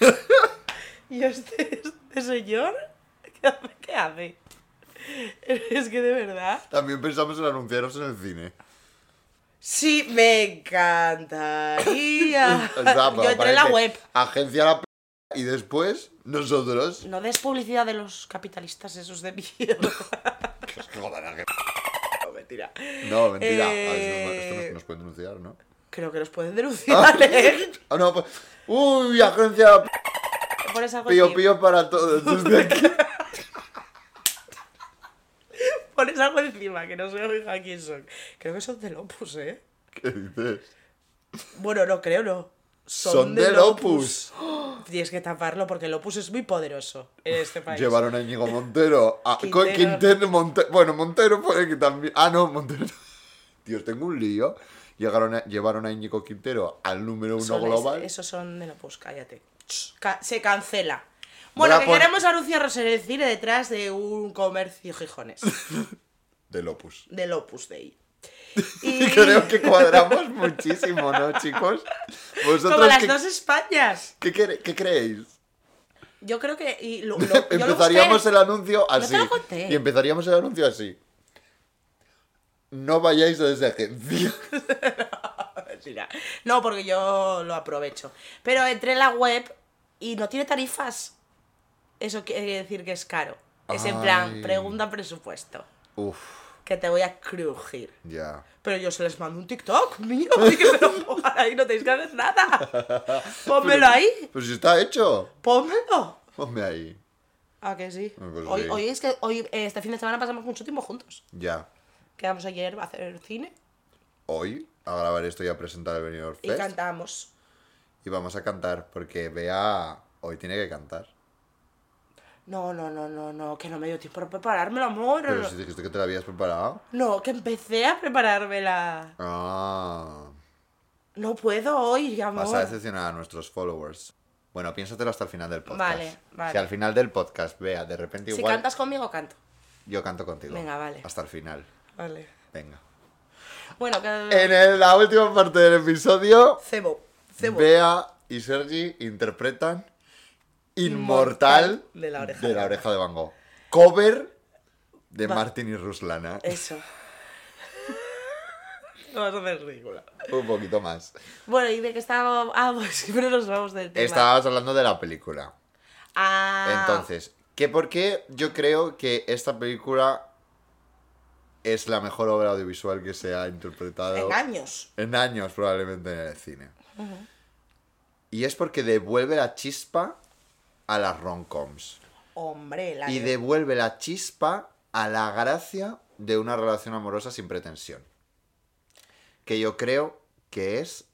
*laughs* y este, este señor, ¿qué hace? ¿qué hace? Es que de verdad. También pensamos en anunciaros en el cine. Sí, me encantaría. *laughs* Yo entré en la web. Agencia la p y después nosotros. No des publicidad de los capitalistas esos de mierda. *laughs* mentira. No, mentira. A ver si nos- Eh, esto nos, nos pueden denunciar, ¿no? Creo que los pueden denunciar, ¿eh? *laughs* Ah, no, pues. Uy, agencia Pones algo pío encima. pío para todos. Desde aquí. *laughs* Pones algo encima, que no se oiga quién son. Creo que son del Opus, ¿eh? ¿Qué dices? Bueno, no creo, no. Son del Opus. *gasps* Tienes que taparlo porque el Opus es muy poderoso en este país. Llevaron a Íñigo Montero. A, *laughs* Quintero. con Quintero, Monte- bueno, Montero puede que también. Ah, no, Montero. Dios, *laughs* tengo un lío. Llegaron a- llevaron a Íñigo Quintero al número uno Son global. es- esos son del Opus, cállate. Ca- se cancela. Bueno, Voy a que queremos anunciarnos en el cine detrás de un comercio Gijones. *laughs* Del Opus. del Opus Dei. Y *laughs* creo que cuadramos muchísimo, ¿no, chicos? ¿Vosotros Como las qué, dos Españas. qué creéis? Yo creo que. y lo- lo- yo lo *laughs* empezaríamos el anuncio te así. lo conté. y empezaríamos el anuncio así. No vayáis a esa agencia. No, porque yo lo aprovecho. Pero entré en la web y no tiene tarifas. Eso quiere decir que es caro. Es en plan, pregunta presupuesto. Uf, Que te voy a crujir. ya. Pero yo se les mando un TikTok mío. *laughs* Y que me lo pongan ahí, no tenéis que hacer nada. *laughs* Pónmelo ahí. Pues si está hecho. Pónmelo. Ponme ahí. Ah, que sí. Pues Hoy, sí. hoy es que hoy, eh, este fin de semana pasamos mucho tiempo juntos. Ya. Quedamos ayer a hacer cine Hoy a grabar esto y a presentar el Benidorm y Fest. cantamos. Y vamos a cantar, porque Bea hoy tiene que cantar. No, no, no, no, no, que no me dio tiempo para preparármelo, amor. Pero si dijiste que te la habías preparado. No, que empecé a preparármela. Ah. No puedo hoy, amor. Vas a decepcionar a nuestros followers. Bueno, piénsatelo hasta el final del podcast. Vale, vale. Si al final del podcast, vea, de repente si igual. cantas conmigo, canto. Yo canto contigo. Venga, vale. Hasta el final. Vale. Venga. Bueno, que... En el- la última parte del episodio, Cebo. Cebo. Bea y Sergi interpretan Inmortal, de la oreja de, la oreja de Van Gogh. Cover de Va. Martin y Ruslana. Eso. *laughs* No vas a hacer ridícula. Un poquito más. Bueno, ¿y de qué estábamos? Ah, *laughs* pues siempre nos vamos del tema. Estabas hablando de la película. Ah. Entonces, ¿qué por qué yo creo que esta película es la mejor obra audiovisual que se ha interpretado En años. en años probablemente en el cine? Y es porque devuelve la chispa a las rom-coms. Hombre, la Y de- devuelve la chispa a la gracia de una relación amorosa sin pretensión. Que yo creo que es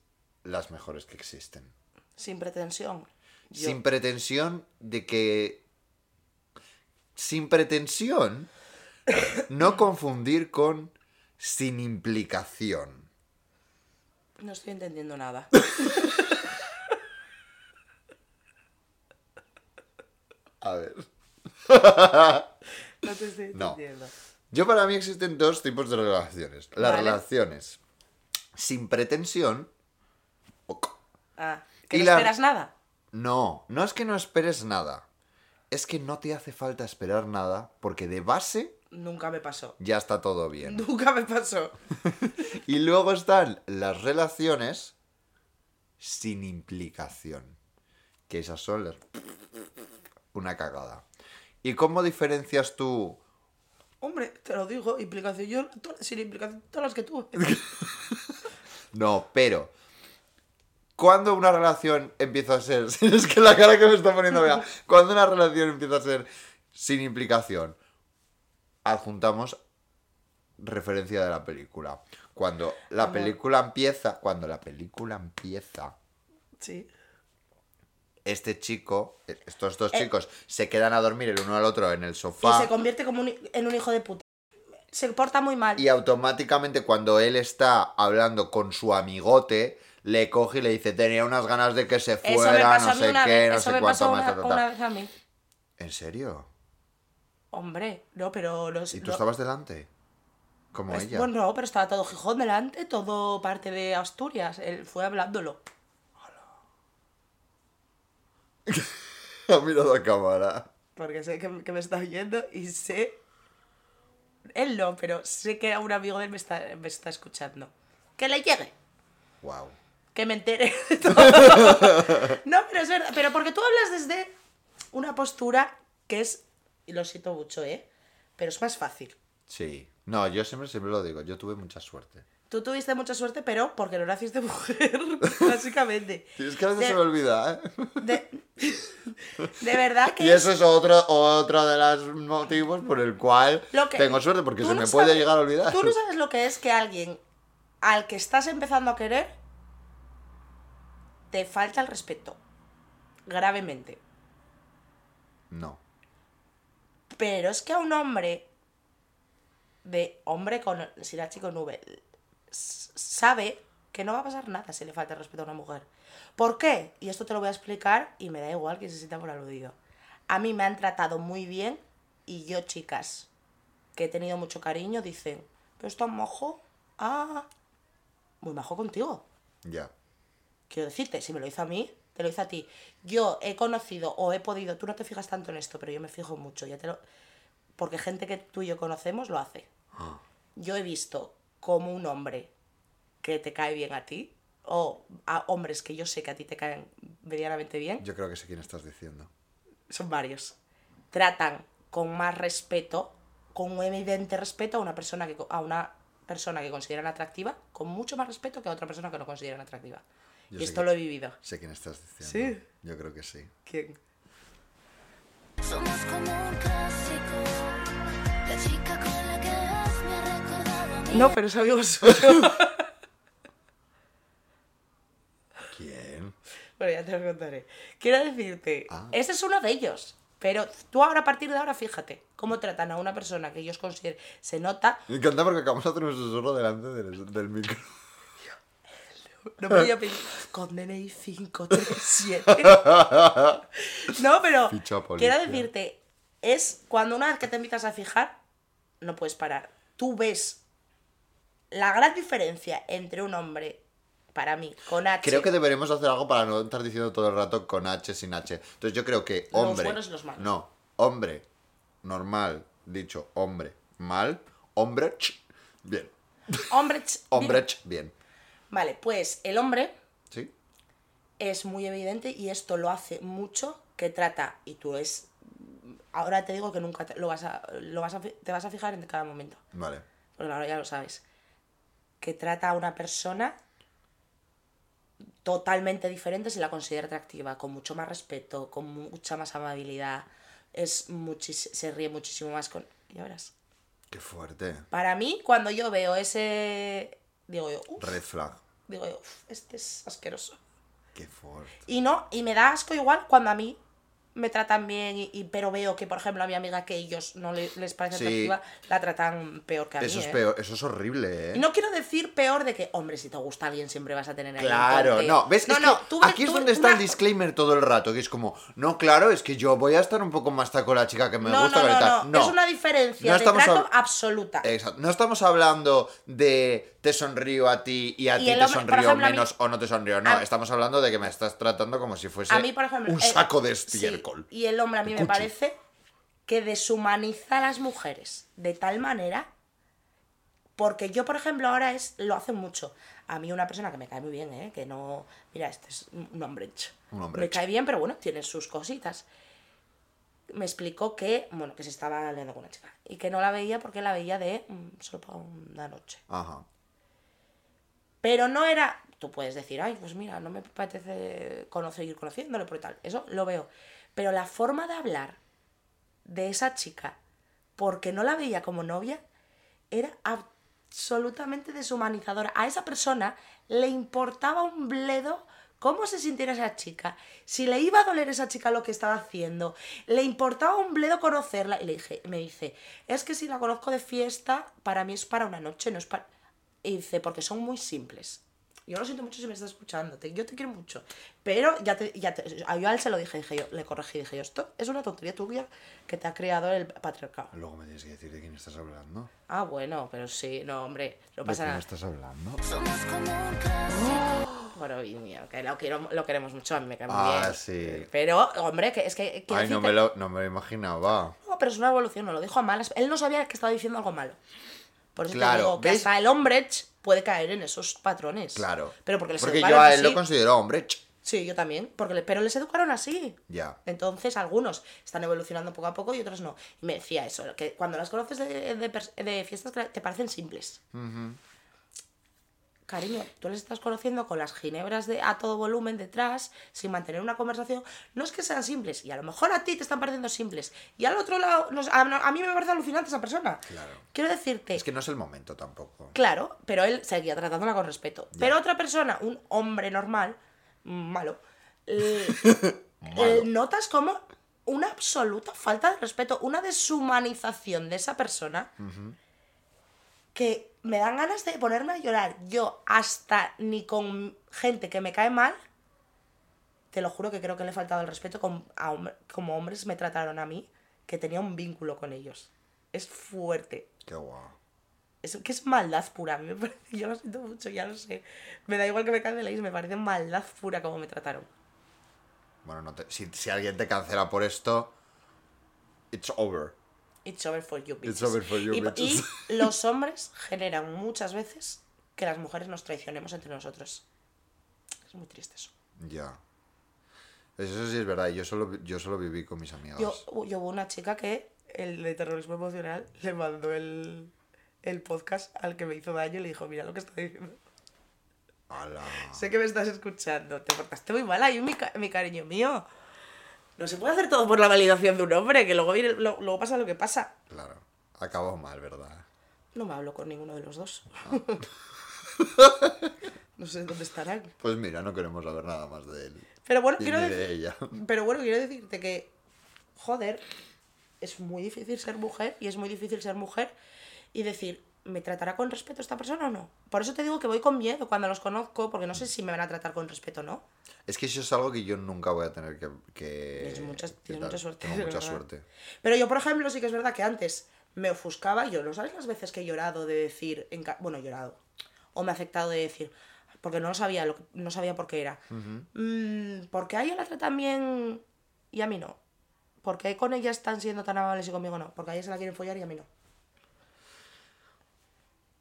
las mejores que existen. Sin pretensión. Yo- Sin pretensión de que... Sin pretensión, no *coughs* confundir con sin implicación. No estoy entendiendo nada. *laughs* A ver. *laughs* No te estoy No. entendiendo. Yo para mí existen dos tipos de relaciones. Las Vale. relaciones sin pretensión. Ah, ¿que Y no la- esperas nada? No, no es que no esperes nada. Es que no te hace falta esperar nada porque de base Nunca me pasó. ya está todo bien. *laughs* Nunca me pasó. *laughs* Y luego están las relaciones sin implicación. Que esas son las... Una cagada. ¿Y cómo diferencias tú Hombre, te lo digo, implicación. Yo, sin implicación, todas las que tuve. *laughs* No, pero. Cuando una relación empieza a ser. *laughs* Es que la cara que me está poniendo, vea. *laughs* Cuando una relación empieza a ser sin implicación, adjuntamos referencia de la película. Cuando la Amor. película empieza, cuando la película empieza, Sí. Este chico, eh, estos dos Eh. chicos, se quedan a dormir el uno al otro en el Y sofá. se convierte como un- en un hijo de puta. Se porta muy mal. Y automáticamente cuando él está hablando con su amigote, le coge y le dice, tenía unas ganas de que se fuera, no sé qué, vez. no sé cuánto más. una, ta, ta, ta". una vez a mí. ¿En serio? Hombre, no, pero los. ¿Y tú lo- estabas delante? Como pues, ella. Bueno, no, pero estaba todo Gijón delante, todo parte de Asturias. Él fue hablándolo. Ha mirado a cámara. Porque sé que, que me está oyendo y sé. Él no, pero sé que un amigo de él me está, me está escuchando. Que le llegue. Wow. que me entere de *laughs* todo. no, pero es verdad, pero porque tú hablas desde una postura que es, y lo siento mucho, ¿eh? Pero es más fácil. Sí. No, yo siempre, siempre lo digo, yo tuve mucha suerte. Tú tuviste mucha suerte, pero porque no naciste *laughs* mujer, básicamente. Es que a veces De- se me olvida, ¿eh? De, de verdad *laughs* que Y eso es otro, otro de los motivos por el cual Lo que- tengo suerte, porque se no me puede llegar a olvidar. Tú no sabes lo que es que alguien al que estás empezando a querer te falta el respeto. Gravemente. No. Pero es que a un hombre de hombre con sin H con V sabe que no va a pasar nada si le falta el respeto a una mujer. ¿Por qué? Y esto te lo voy a explicar y me da igual que se sienta por aludido. A mí me han tratado muy bien y yo, chicas, que he tenido mucho cariño, dicen, pero es tan majo. Ah, muy majo contigo. Ya. Quiero decirte, si me lo hizo a mí, te lo hizo a ti. Yo he conocido o he podido, tú no te fijas tanto en esto, pero yo me fijo mucho, ya te lo... porque gente que tú y yo conocemos lo hace. Yo he visto como un hombre que te cae bien a ti, o a hombres que yo sé que a ti te caen medianamente bien, Yo creo que sé quién estás diciendo. son varios, tratan con más respeto, con un evidente respeto a una persona que, a una persona que consideran atractiva, con mucho más respeto que a otra persona que no consideran atractiva. Yo y sé esto que- lo he vivido. Sé quién estás diciendo. Sí. Yo creo que sí. ¿Quién? Somos como un clásico. La chica con No, pero es amigo suyo. *laughs* ¿Quién? bueno, ya te lo contaré. Quiero decirte, Ah. ese es uno de ellos. Pero tú ahora, a partir de ahora, fíjate cómo tratan a una persona que ellos consideran. Se nota. Me encanta porque acabamos de hacer un susurro delante del, del micro. No me voy a pedir. Con DNI 537. no, pero. *laughs* Quiero decirte, es cuando una vez que te empiezas a fijar, no puedes parar. Tú ves la gran diferencia entre un hombre, para mí, con H. Creo que deberemos hacer algo para no estar diciendo todo el rato con H sin H. Entonces yo creo que Los hombre. buenos y los malos. No, hombre, normal, dicho hombre, mal, hombre, ch, bien. Hombre, ch- *laughs* Hombre, ch, bien. Vale, pues el hombre ¿Sí? es muy evidente y esto lo hace mucho que trata y tú es ahora te digo que nunca te, lo vas a lo vas a te vas a fijar en cada momento Vale. porque ahora ya lo sabes que trata a una persona totalmente diferente si la considera atractiva con mucho más respeto con mucha más amabilidad es muchis- se ríe muchísimo más con ya verás Qué fuerte. para mí cuando yo veo ese digo yo "Uf", Red flag. digo yo "Uf, este es asqueroso Qué fuerte. Y no, y me da asco igual cuando a mí me tratan bien, y, y- pero veo que, por ejemplo, a mi amiga que ellos no le- les parece Sí. atractiva, la tratan peor que a mí. Eso es ¿eh? peor, eso es horrible, ¿eh? Y no quiero decir peor de que, hombre, si te gusta alguien siempre vas a tener un Claro, no, ¿ves? No, Es no, que tú aquí es donde está el disclaimer todo el rato, que es como, no, claro, es que yo voy a estar un poco más con la chica que me No, gusta no, no, no, es una diferencia No de trato absoluta. Exacto. No estamos hablando de te sonrío a ti y a Y ti te sonrío ejemplo, a mí- menos o no te sonrío. No, a- estamos hablando de que me estás tratando como si fuese A mí, por ejemplo. un eh, saco de sí, estiércol. y el hombre a mí me parece que deshumaniza a las mujeres de tal manera. Porque yo, por ejemplo, ahora es lo hacen mucho. A mí una persona que me cae muy bien, ¿eh? Que no... Mira, este es un hombre. Un hombre. Me cae bien, pero bueno, tiene sus cositas. Me explicó que, bueno, que se estaba liando con una chica. Y que no la veía porque la veía de mm, solo para una noche. Ajá. Pero no era. Tú puedes decir, ay, pues mira, no me apetece conocer, ir conociéndole por tal. Eso lo veo. Pero la forma de hablar de esa chica, porque no la veía como novia, era absolutamente deshumanizadora. A esa persona le importaba un bledo cómo se sintiera esa chica. Si le iba a doler esa chica lo que estaba haciendo, le importaba un bledo conocerla. Y le dije, me dice, es que si la conozco de fiesta, para mí es para una noche, no es para... Y dice, porque son muy simples. Yo lo siento mucho si me estás escuchando, te- yo te quiero mucho. Pero ya te, ya te- a yo a él se lo dije, dije yo, le corregí, dije yo, esto es una tontería tuya que te ha creado el patriarcado. Luego me tienes que decir de quién estás hablando. Ah, bueno, pero sí, no, hombre, no ¿De pasa quién nada. estás hablando? Somos como un clásico. Bueno, y mira, que lo, quiero, lo queremos mucho, a mí me cae muy Ah, bien. sí. Pero, hombre, que es que... quiero Ay, no me, lo, no me lo imaginaba. No, pero es una evolución, no lo dijo a malas. Él no sabía que estaba diciendo algo malo. Por eso Claro, te digo que ¿ves? hasta el hombre puede caer en esos patrones. Claro. Pero porque les Porque educaron yo a él así. lo considero hombre. Sí, yo también. Porque le- Pero les educaron así. Ya. Entonces, algunos están evolucionando poco a poco y otros no. Y me decía eso, que cuando las conoces de, de pers- de fiestas te parecen simples. Cariño, tú les estás conociendo con las ginebras de, a todo volumen detrás, sin mantener una conversación. No es que sean simples, y a lo mejor a ti te están pareciendo simples. Y al otro lado, nos- a, a mí me parece alucinante esa persona. Claro. Quiero decirte, Es que no es el momento tampoco. Claro, pero él seguía tratándola con respeto. Pero otra persona, un hombre normal, malo, eh, *laughs* eh, notas como una absoluta falta de respeto, una deshumanización de esa persona que me dan ganas de ponerme a llorar. Yo hasta ni con gente que me cae mal, te lo juro que creo que le he faltado el respeto con- a hom- como hombres me trataron a mí, que tenía un vínculo con ellos. Es fuerte. Qué guau. Es que es maldad pura, a mí me parece, yo lo siento mucho, ya lo sé. Me da igual que me canceléis, me parece maldad pura como me trataron. Bueno, no te- si, si alguien te cancela por esto, it's over. It's over for you, bitches. It's over for you, y, bitches. y *laughs* los hombres generan muchas veces que las mujeres nos traicionemos entre nosotros. Es muy triste eso. Ya. Eso sí es verdad. Yo solo, yo solo viví con mis amigos. Yo, yo hubo una chica que el de terrorismo emocional le mandó el, el podcast al que me hizo daño y le dijo, mira lo que está diciendo. Sé que me estás escuchando, te portaste muy mal ahí, mi, mi cariño mío. No se puede hacer todo por la validación de un hombre, que luego, viene, lo- luego pasa lo que pasa. Claro. Acabó mal, ¿verdad? No me hablo con ninguno de los dos. *laughs* no sé dónde estarán. Pues mira, no queremos saber nada más de él. Pero bueno, quiero de decir, ella. pero bueno, quiero decirte que, joder, es muy difícil ser mujer y es muy difícil ser mujer y decir, ¿me tratará con respeto esta persona o no? Por eso te digo que voy con miedo cuando los conozco, porque no sé si me van a tratar con respeto o no. Es que eso es algo que yo nunca voy a tener que. que que tienes mucha suerte, Tengo mucha. Pero yo, por ejemplo, sí que es verdad que antes me ofuscaba, yo no sabes las veces que he llorado de decir, en bueno, he llorado, o me ha afectado de decir, porque no lo sabía, lo no sabía por qué era. Mm, ¿Por qué a ella la tratan bien y a mí no? ¿Por qué con ella están siendo tan amables y conmigo no? Porque a ella se la quieren follar y a mí no.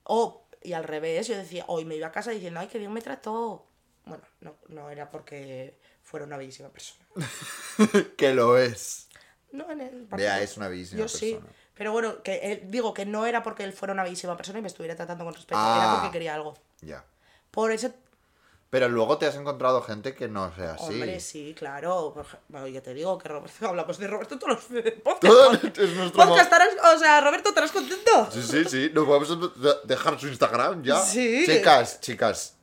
O, y al revés, yo decía, hoy me iba a casa diciendo, ay, qué bien me trató. Bueno, no, no era porque fuera una bellísima persona. *laughs* que lo es. No, en el Bea es una bellísima Yo sí. persona. Pero bueno, que él- digo que no era porque él fuera una bellísima persona y me estuviera tratando con respeto, Ah. era porque quería algo. Ya. Por eso, Pero luego te has encontrado gente que no sea así. hombre, sí, claro. Bueno, yo te digo que Roberto, hablamos de Roberto todos los podcast. Todo es nuestro podcast estarás- o sea, Roberto, ¿estarás contento? Sí, sí, sí. Nos vamos a de- dejar su Instagram ya. Sí. Chicas, chicas.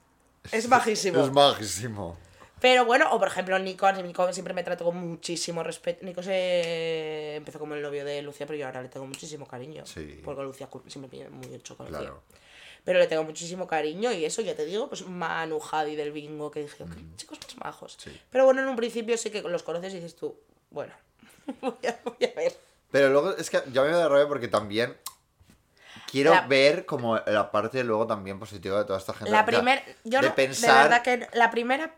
Es majísimo. Es majísimo. Pero bueno, o por ejemplo, Nico, Nico siempre me trató con muchísimo respeto. Nico se empezó como el novio de Lucia, pero yo ahora le tengo muchísimo cariño. Sí. Porque Lucia cu- siempre me pide muy hecho con Claro. Pero le tengo muchísimo cariño y eso, ya te digo, pues Manu, Javi del bingo, que dije, "Ok, chicos más majos. Sí. Pero bueno, en un principio sí que los conoces y dices tú, bueno, *laughs* voy a, voy a ver. Pero luego es que ya me da rabia porque también quiero La- ver como la parte luego también positiva de toda esta gente. La O sea, primera, yo de no, pensar, de verdad que la primera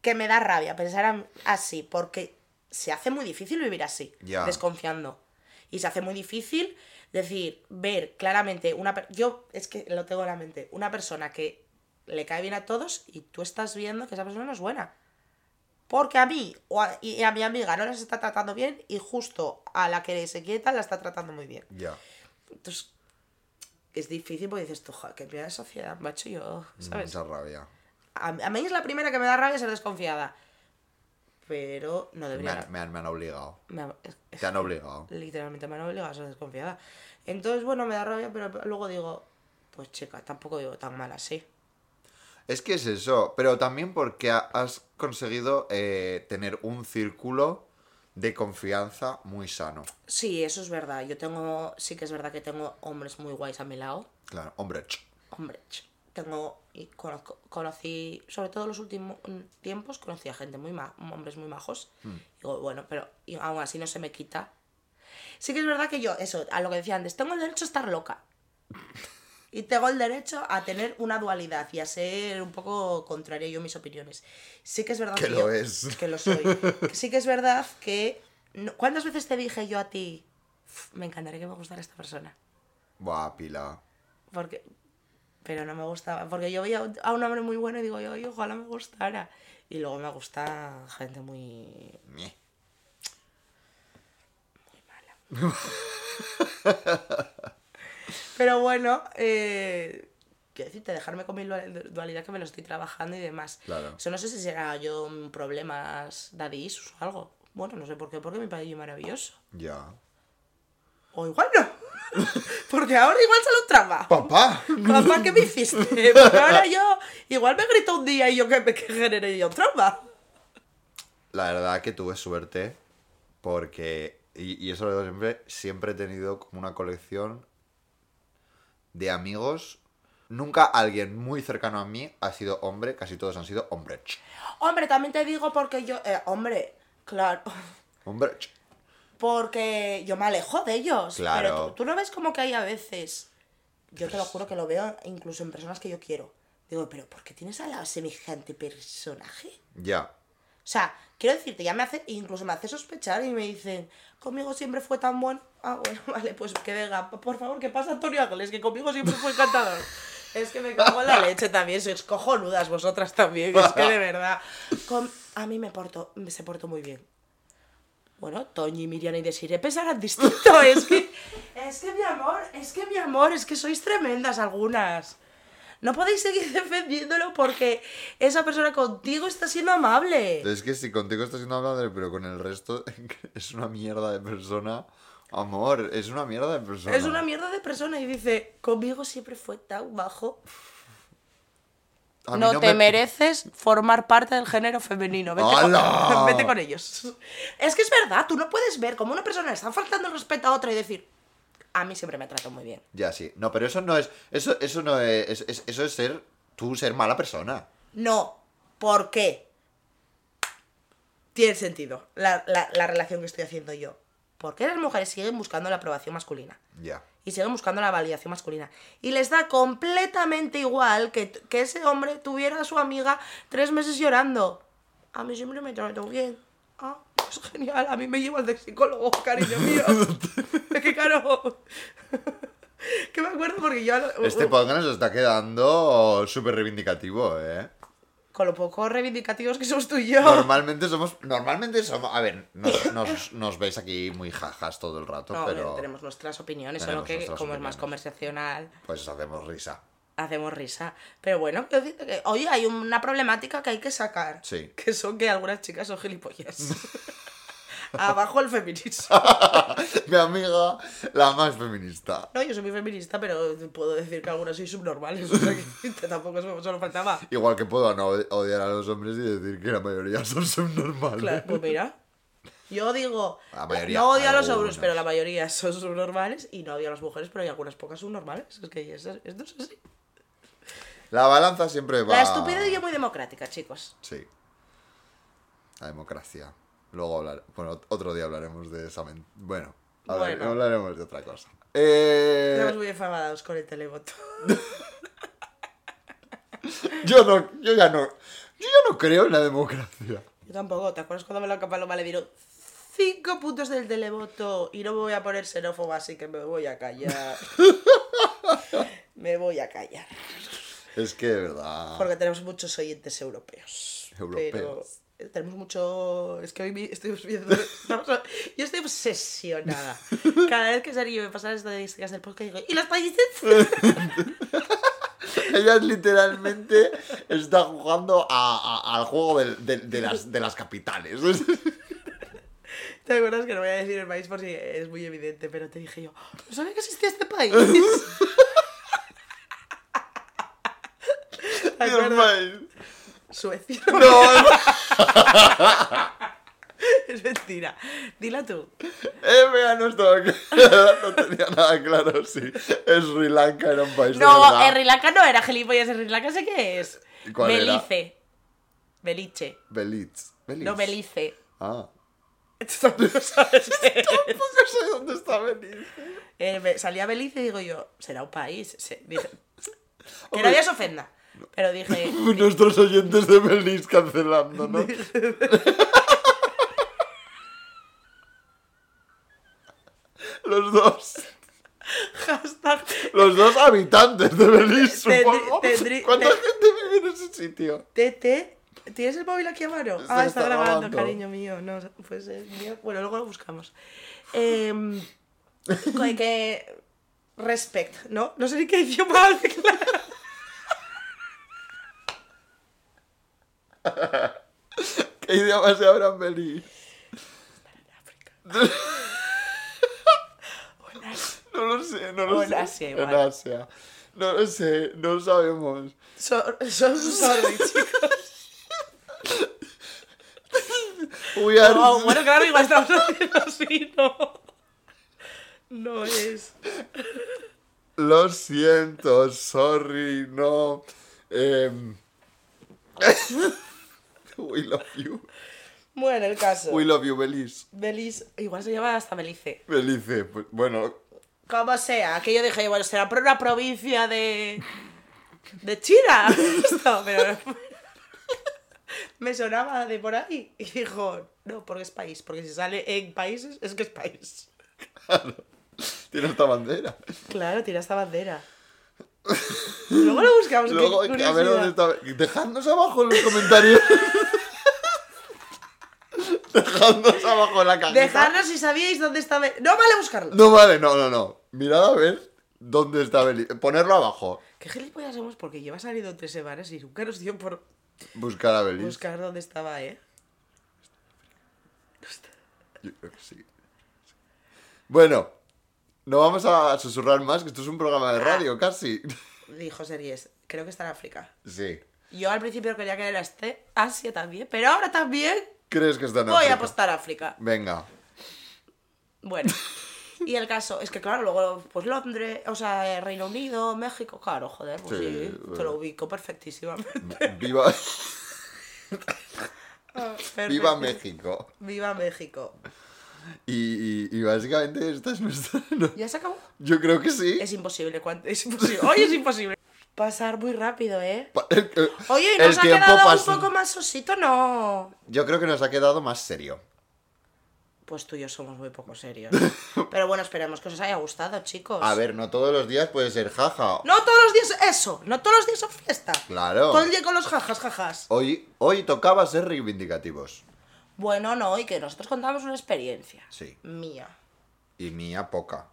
que me da rabia pensar así, porque se hace muy difícil vivir así, Ya. desconfiando. Y se hace muy difícil decir, ver claramente una yo es que lo tengo en la mente, una persona que le cae bien a todos y tú estás viendo que esa persona no es buena. Porque a mí o a, y a mi amiga no las está tratando bien y justo a la que se quieta la está tratando muy bien. Ya. Entonces, es difícil porque dices, tú, joder, qué mierda de sociedad, macho, yo, ¿sabes? Mucha rabia. A, a mí es la primera que me da rabia ser desconfiada. Pero no Me debería. han, me han- me han obligado. me ha- es- es Te han obligado. Literalmente me han obligado a ser desconfiada. Entonces, bueno, me da rabia, pero luego digo, pues chica, tampoco digo tan mal así. Es que es eso, pero también porque ha- has conseguido eh, tener un círculo de confianza muy sano. Sí, eso es verdad. Yo tengo, sí que es verdad que tengo hombres muy guays a mi lado. Claro, hombre, ch, Hombre, ch, tengo y conozco, conocí, sobre todo en los últimos mm, tiempos, conocí a gente muy ma hombres muy majos. Digo, bueno, pero y aún así no se me quita. Sí que es verdad que yo, eso, a lo que decía antes, tengo el derecho a estar loca. *laughs* Y tengo el derecho a tener una dualidad y a ser un poco contraria yo mis opiniones. Sí que es verdad Que yo- lo es. Que lo soy. *laughs* Sí que es verdad que... no- ¿Cuántas veces te dije yo a ti, "Uf, me encantaría que me gustara esta persona? buah, pila. Porque. Pero no me gustaba. Porque yo veía a un hombre muy bueno y digo, yo, "Ay, ojalá me gustara. Y luego me gusta gente muy. Mie. Pero bueno, eh. Quiero decirte, dejarme con mi dual- dualidad que me lo estoy trabajando y demás. Claro. Eso no sé si será yo un problemas daddy issues o algo. Bueno, no sé por qué, porque me parece maravilloso. Ya. O igual no. *laughs* porque ahora igual se lo traba. ¡Papá! Papá, ¿qué me hiciste? Porque ahora yo, igual me grito un día y yo que, que generé yo trauma. La verdad que tuve suerte porque, y, y eso lo digo siempre, siempre he tenido como una colección de amigos. Nunca alguien muy cercano a mí ha sido hombre, casi todos han sido hombre. Hombre, también te digo porque yo, eh, hombre, claro, Hombre. Porque yo me alejo de ellos. Claro. Pero tú, tú no ves como que hay a veces, yo te lo juro que lo veo incluso en personas que yo quiero. Digo, pero ¿por qué tienes al lado semejante personaje? Ya. O sea, quiero decirte, ya me hace, incluso me hace sospechar y me dicen, conmigo siempre fue tan bueno. Ah, bueno, *laughs* vale, pues que venga, por favor, que pasa Antonio Ángeles, que conmigo siempre fue encantador. *laughs* Es que me cago en la leche también, sois cojonudas vosotras también, es que de verdad. Con- a mí me porto, se portó muy bien. Bueno, Toñi, Miriam y Desiree pensarán distinto, *laughs* es que, es que mi amor, es que mi amor, es que sois tremendas algunas. No podéis seguir *laughs* defendiéndolo porque esa persona contigo está siendo amable. Es que si contigo está siendo amable, pero con el resto *laughs* es una mierda de persona. Amor, es una mierda de persona. Es una mierda de persona y dice, conmigo siempre fue tan bajo. A No, te me- mereces formar parte del género femenino. Vete con, *laughs* vete con ellos. Es que es verdad, tú no puedes ver cómo una persona le está faltando el respeto a otra y decir, a mí siempre me trato muy bien. Ya, sí. No, pero eso no es. Eso, eso no es, es- es- Eso es ser. Tú ser mala persona. No, ¿por qué? Tiene sentido la, la- la relación que estoy haciendo yo. Porque las mujeres siguen buscando la aprobación masculina. Ya. y siguen buscando la validación masculina. Y les da completamente igual que, que ese hombre tuviera a su amiga tres meses llorando. A mí siempre me trató bien. Ah, pues genial, a mí me lleva el de psicólogo, cariño mío. *laughs* Es que claro. *laughs* que me acuerdo porque yo. Este podcast nos está quedando súper reivindicativo, ¿eh? Con lo poco reivindicativos que somos tú y yo. Normalmente somos. Normalmente somos. A ver, nos, *laughs* nos, nos veis aquí muy jajas todo el rato, No, pero. tenemos nuestras opiniones, tenemos solo que como es más conversacional. Pues hacemos risa. hacemos risa. Pero bueno, quiero decirte que, oye, hay una problemática que hay que sacar. Sí. Que son que algunas chicas son gilipollas. *laughs* Abajo el feminismo. *laughs* Mi amiga, la más feminista. No, yo soy muy feminista, pero puedo decir que algunas soy subnormales. *laughs* O sea, que *laughs* tampoco eso solo faltaba. Igual que puedo no odiar a los hombres y decir que la mayoría son subnormales. Claro, pues mira. Yo digo, La mayoría, no odio a los hombres, pero la mayoría son subnormales. Y no odio a las mujeres, pero hay algunas pocas subnormales. Es que esto es así. La balanza siempre va. La estupidez es muy democrática, chicos. Sí. La democracia. Luego hablar... Bueno, otro día hablaremos de esa... men- Bueno, hablar- Bueno. hablaremos de otra cosa. Eh, Estamos muy enfadados con el televoto. *laughs* yo no... Yo ya no... Yo ya no creo en la democracia. Yo tampoco, ¿te acuerdas cuando me lo Paloma le dieron cinco puntos del televoto y no me voy a poner xenófoba, así que me voy a callar. *laughs* me voy a callar. Es que de verdad... Porque tenemos muchos oyentes europeos. Europeos. Pero tenemos mucho. Es que hoy estoy viendo. *laughs* Yo estoy obsesionada. *laughs* Cada vez que Sergio me pasa las estadísticas del podcast, digo, ¿y los países? *laughs* Ella literalmente está jugando a- a- al juego del- de, de las, de las capitales. ¿Te acuerdas que no voy a decir el país por si es muy evidente? Pero te dije yo, no sabía que existía este país. ¿Te acuerdas? Suecia. No, *laughs* Es mentira. Dila tú. eh, vea, no estaba *laughs* no tenía nada claro si es Sri Lanka era un país de No, verdad. en Sri Lanka no era gilipollas. Sri Lanka sé qué es. ¿Y cuál era? Belice. Beliche. Belize. No, Belice. Ah. No sabes *laughs* no sé dónde está Belize. Eh, salía Belice y digo yo, será un país. Se- dije, que nadie se ofenda. Pero dije, *laughs* Nuestros oyentes de Belize cancelando, ¿no? *laughs* Los dos. hashtag. Los dos habitantes de Tendrí- supongo. ¿Cuánta te- gente vive en ese sitio? Tete. ¿Tienes el móvil aquí a mano? Ah, está, grabando, cariño mío. No, pues el mío. Bueno, luego lo buscamos. *laughs* Eh, que- que. Respect, ¿no? No sé ni qué idioma habla, claro. *laughs* ¿Qué idioma se habla en Belice? *laughs* No lo sé, no lo O en sé. Asia, En igual. Asia. No lo sé, no lo sabemos. So- so sorry, chicos. *laughs* We are... Oh, bueno, claro, igual estamos haciendo así, no. No es. Lo siento, sorry, no. Em, *laughs* We love you. Bueno, el caso. We love you, Belize. Belice, igual se llama hasta Belice. Belice, pues, bueno, Como sea, que yo dije, bueno, será por una provincia de. de China. *laughs* Esto, pero. Me sonaba de por ahí. Y dijo, no, porque es país. Porque si sale en países, es que es país. tiene esta bandera. Claro, tira esta bandera. Luego lo buscamos. qué Luego, a ver dónde está. Dejadnos abajo en los comentarios. *laughs* Dejadnos abajo en la cajita. Dejadnos si sabíais dónde estaba. No vale buscarlo. No vale, no, no, no. Mirad a ver dónde está Belice. Ponerlo abajo. Qué gilipollas somos porque lleva salido tres semanas y nunca nos dio por Buscar a Belice. buscar dónde estaba, ¿eh? Yo creo que sí. Bueno, no vamos a susurrar más, que esto es un programa de radio, casi. Dijo Series, creo que está en África. Sí. Yo al principio quería que era este, Asia también, pero ahora también ¿Crees que está en voy África? a apostar a África. Venga. Bueno, *laughs* y el caso es que, claro, luego, pues Londres, o sea, eh, Reino Unido, México, claro, joder, pues Sí, sí, te lo ubico perfectísimamente. *laughs* Viva, Perfecto. *laughs* viva México. Viva México. Y, y- y básicamente esta es nuestra... *laughs* no, ¿Ya se acabó? Yo creo que sí. Es imposible, ¿cuánto? Es imposible. Hoy es imposible. Pasar muy rápido, ¿eh? Eh, eh, Oye, ¿y el nos ha quedado pasa- un poco más sosito? No. Yo creo que nos ha quedado más serio. Pues tú y yo somos muy poco serios. *laughs* Pero bueno, esperemos que os haya gustado, chicos. A ver, no todos los días puede ser jaja. No todos los días eso, no todos los días son fiesta. Claro. Todo el día con los jajas, jajas. Hoy, hoy tocaba ser reivindicativos. Bueno, no, y que nosotros contamos una experiencia. Sí. Mía. Y mía poca.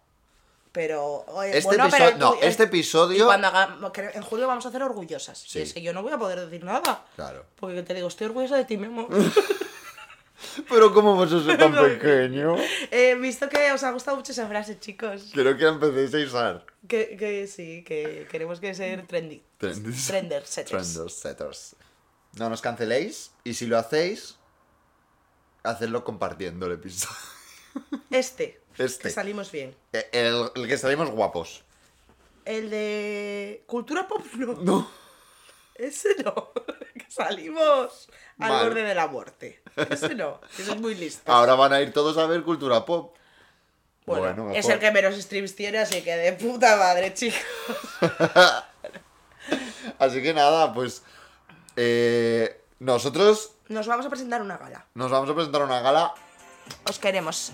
Pero, oye, Este bueno, episodio- pero no, eh, este episodio- y Cuando haga- que en julio vamos a hacer orgullosas. Sí. Y es que yo no voy a poder decir nada. Claro. Porque te digo, estoy orgullosa de ti, mi amor. *laughs* Pero ¿cómo a ser tan *laughs* pequeño? He visto que os ha gustado mucho esa frase, chicos. Quiero que empecéis a usar. Que, que sí, que queremos que ser trendy. Trenders. Trender setters. Trenders setters. No nos canceléis y si lo hacéis, hacedlo compartiendo el episodio. *laughs* Este. Este. Que salimos bien. El, el que salimos guapos. El de cultura pop no. No. Ese no. *laughs* que salimos al borde de la muerte. Ese no. Ese es muy listo. Ahora van a ir todos a ver cultura pop. bueno, bueno, es el que menos streams tiene, así que de puta madre, chicos. *laughs* Así que nada, pues eh, nosotros Nos vamos a presentar una gala. nos vamos a presentar una gala Os queremos.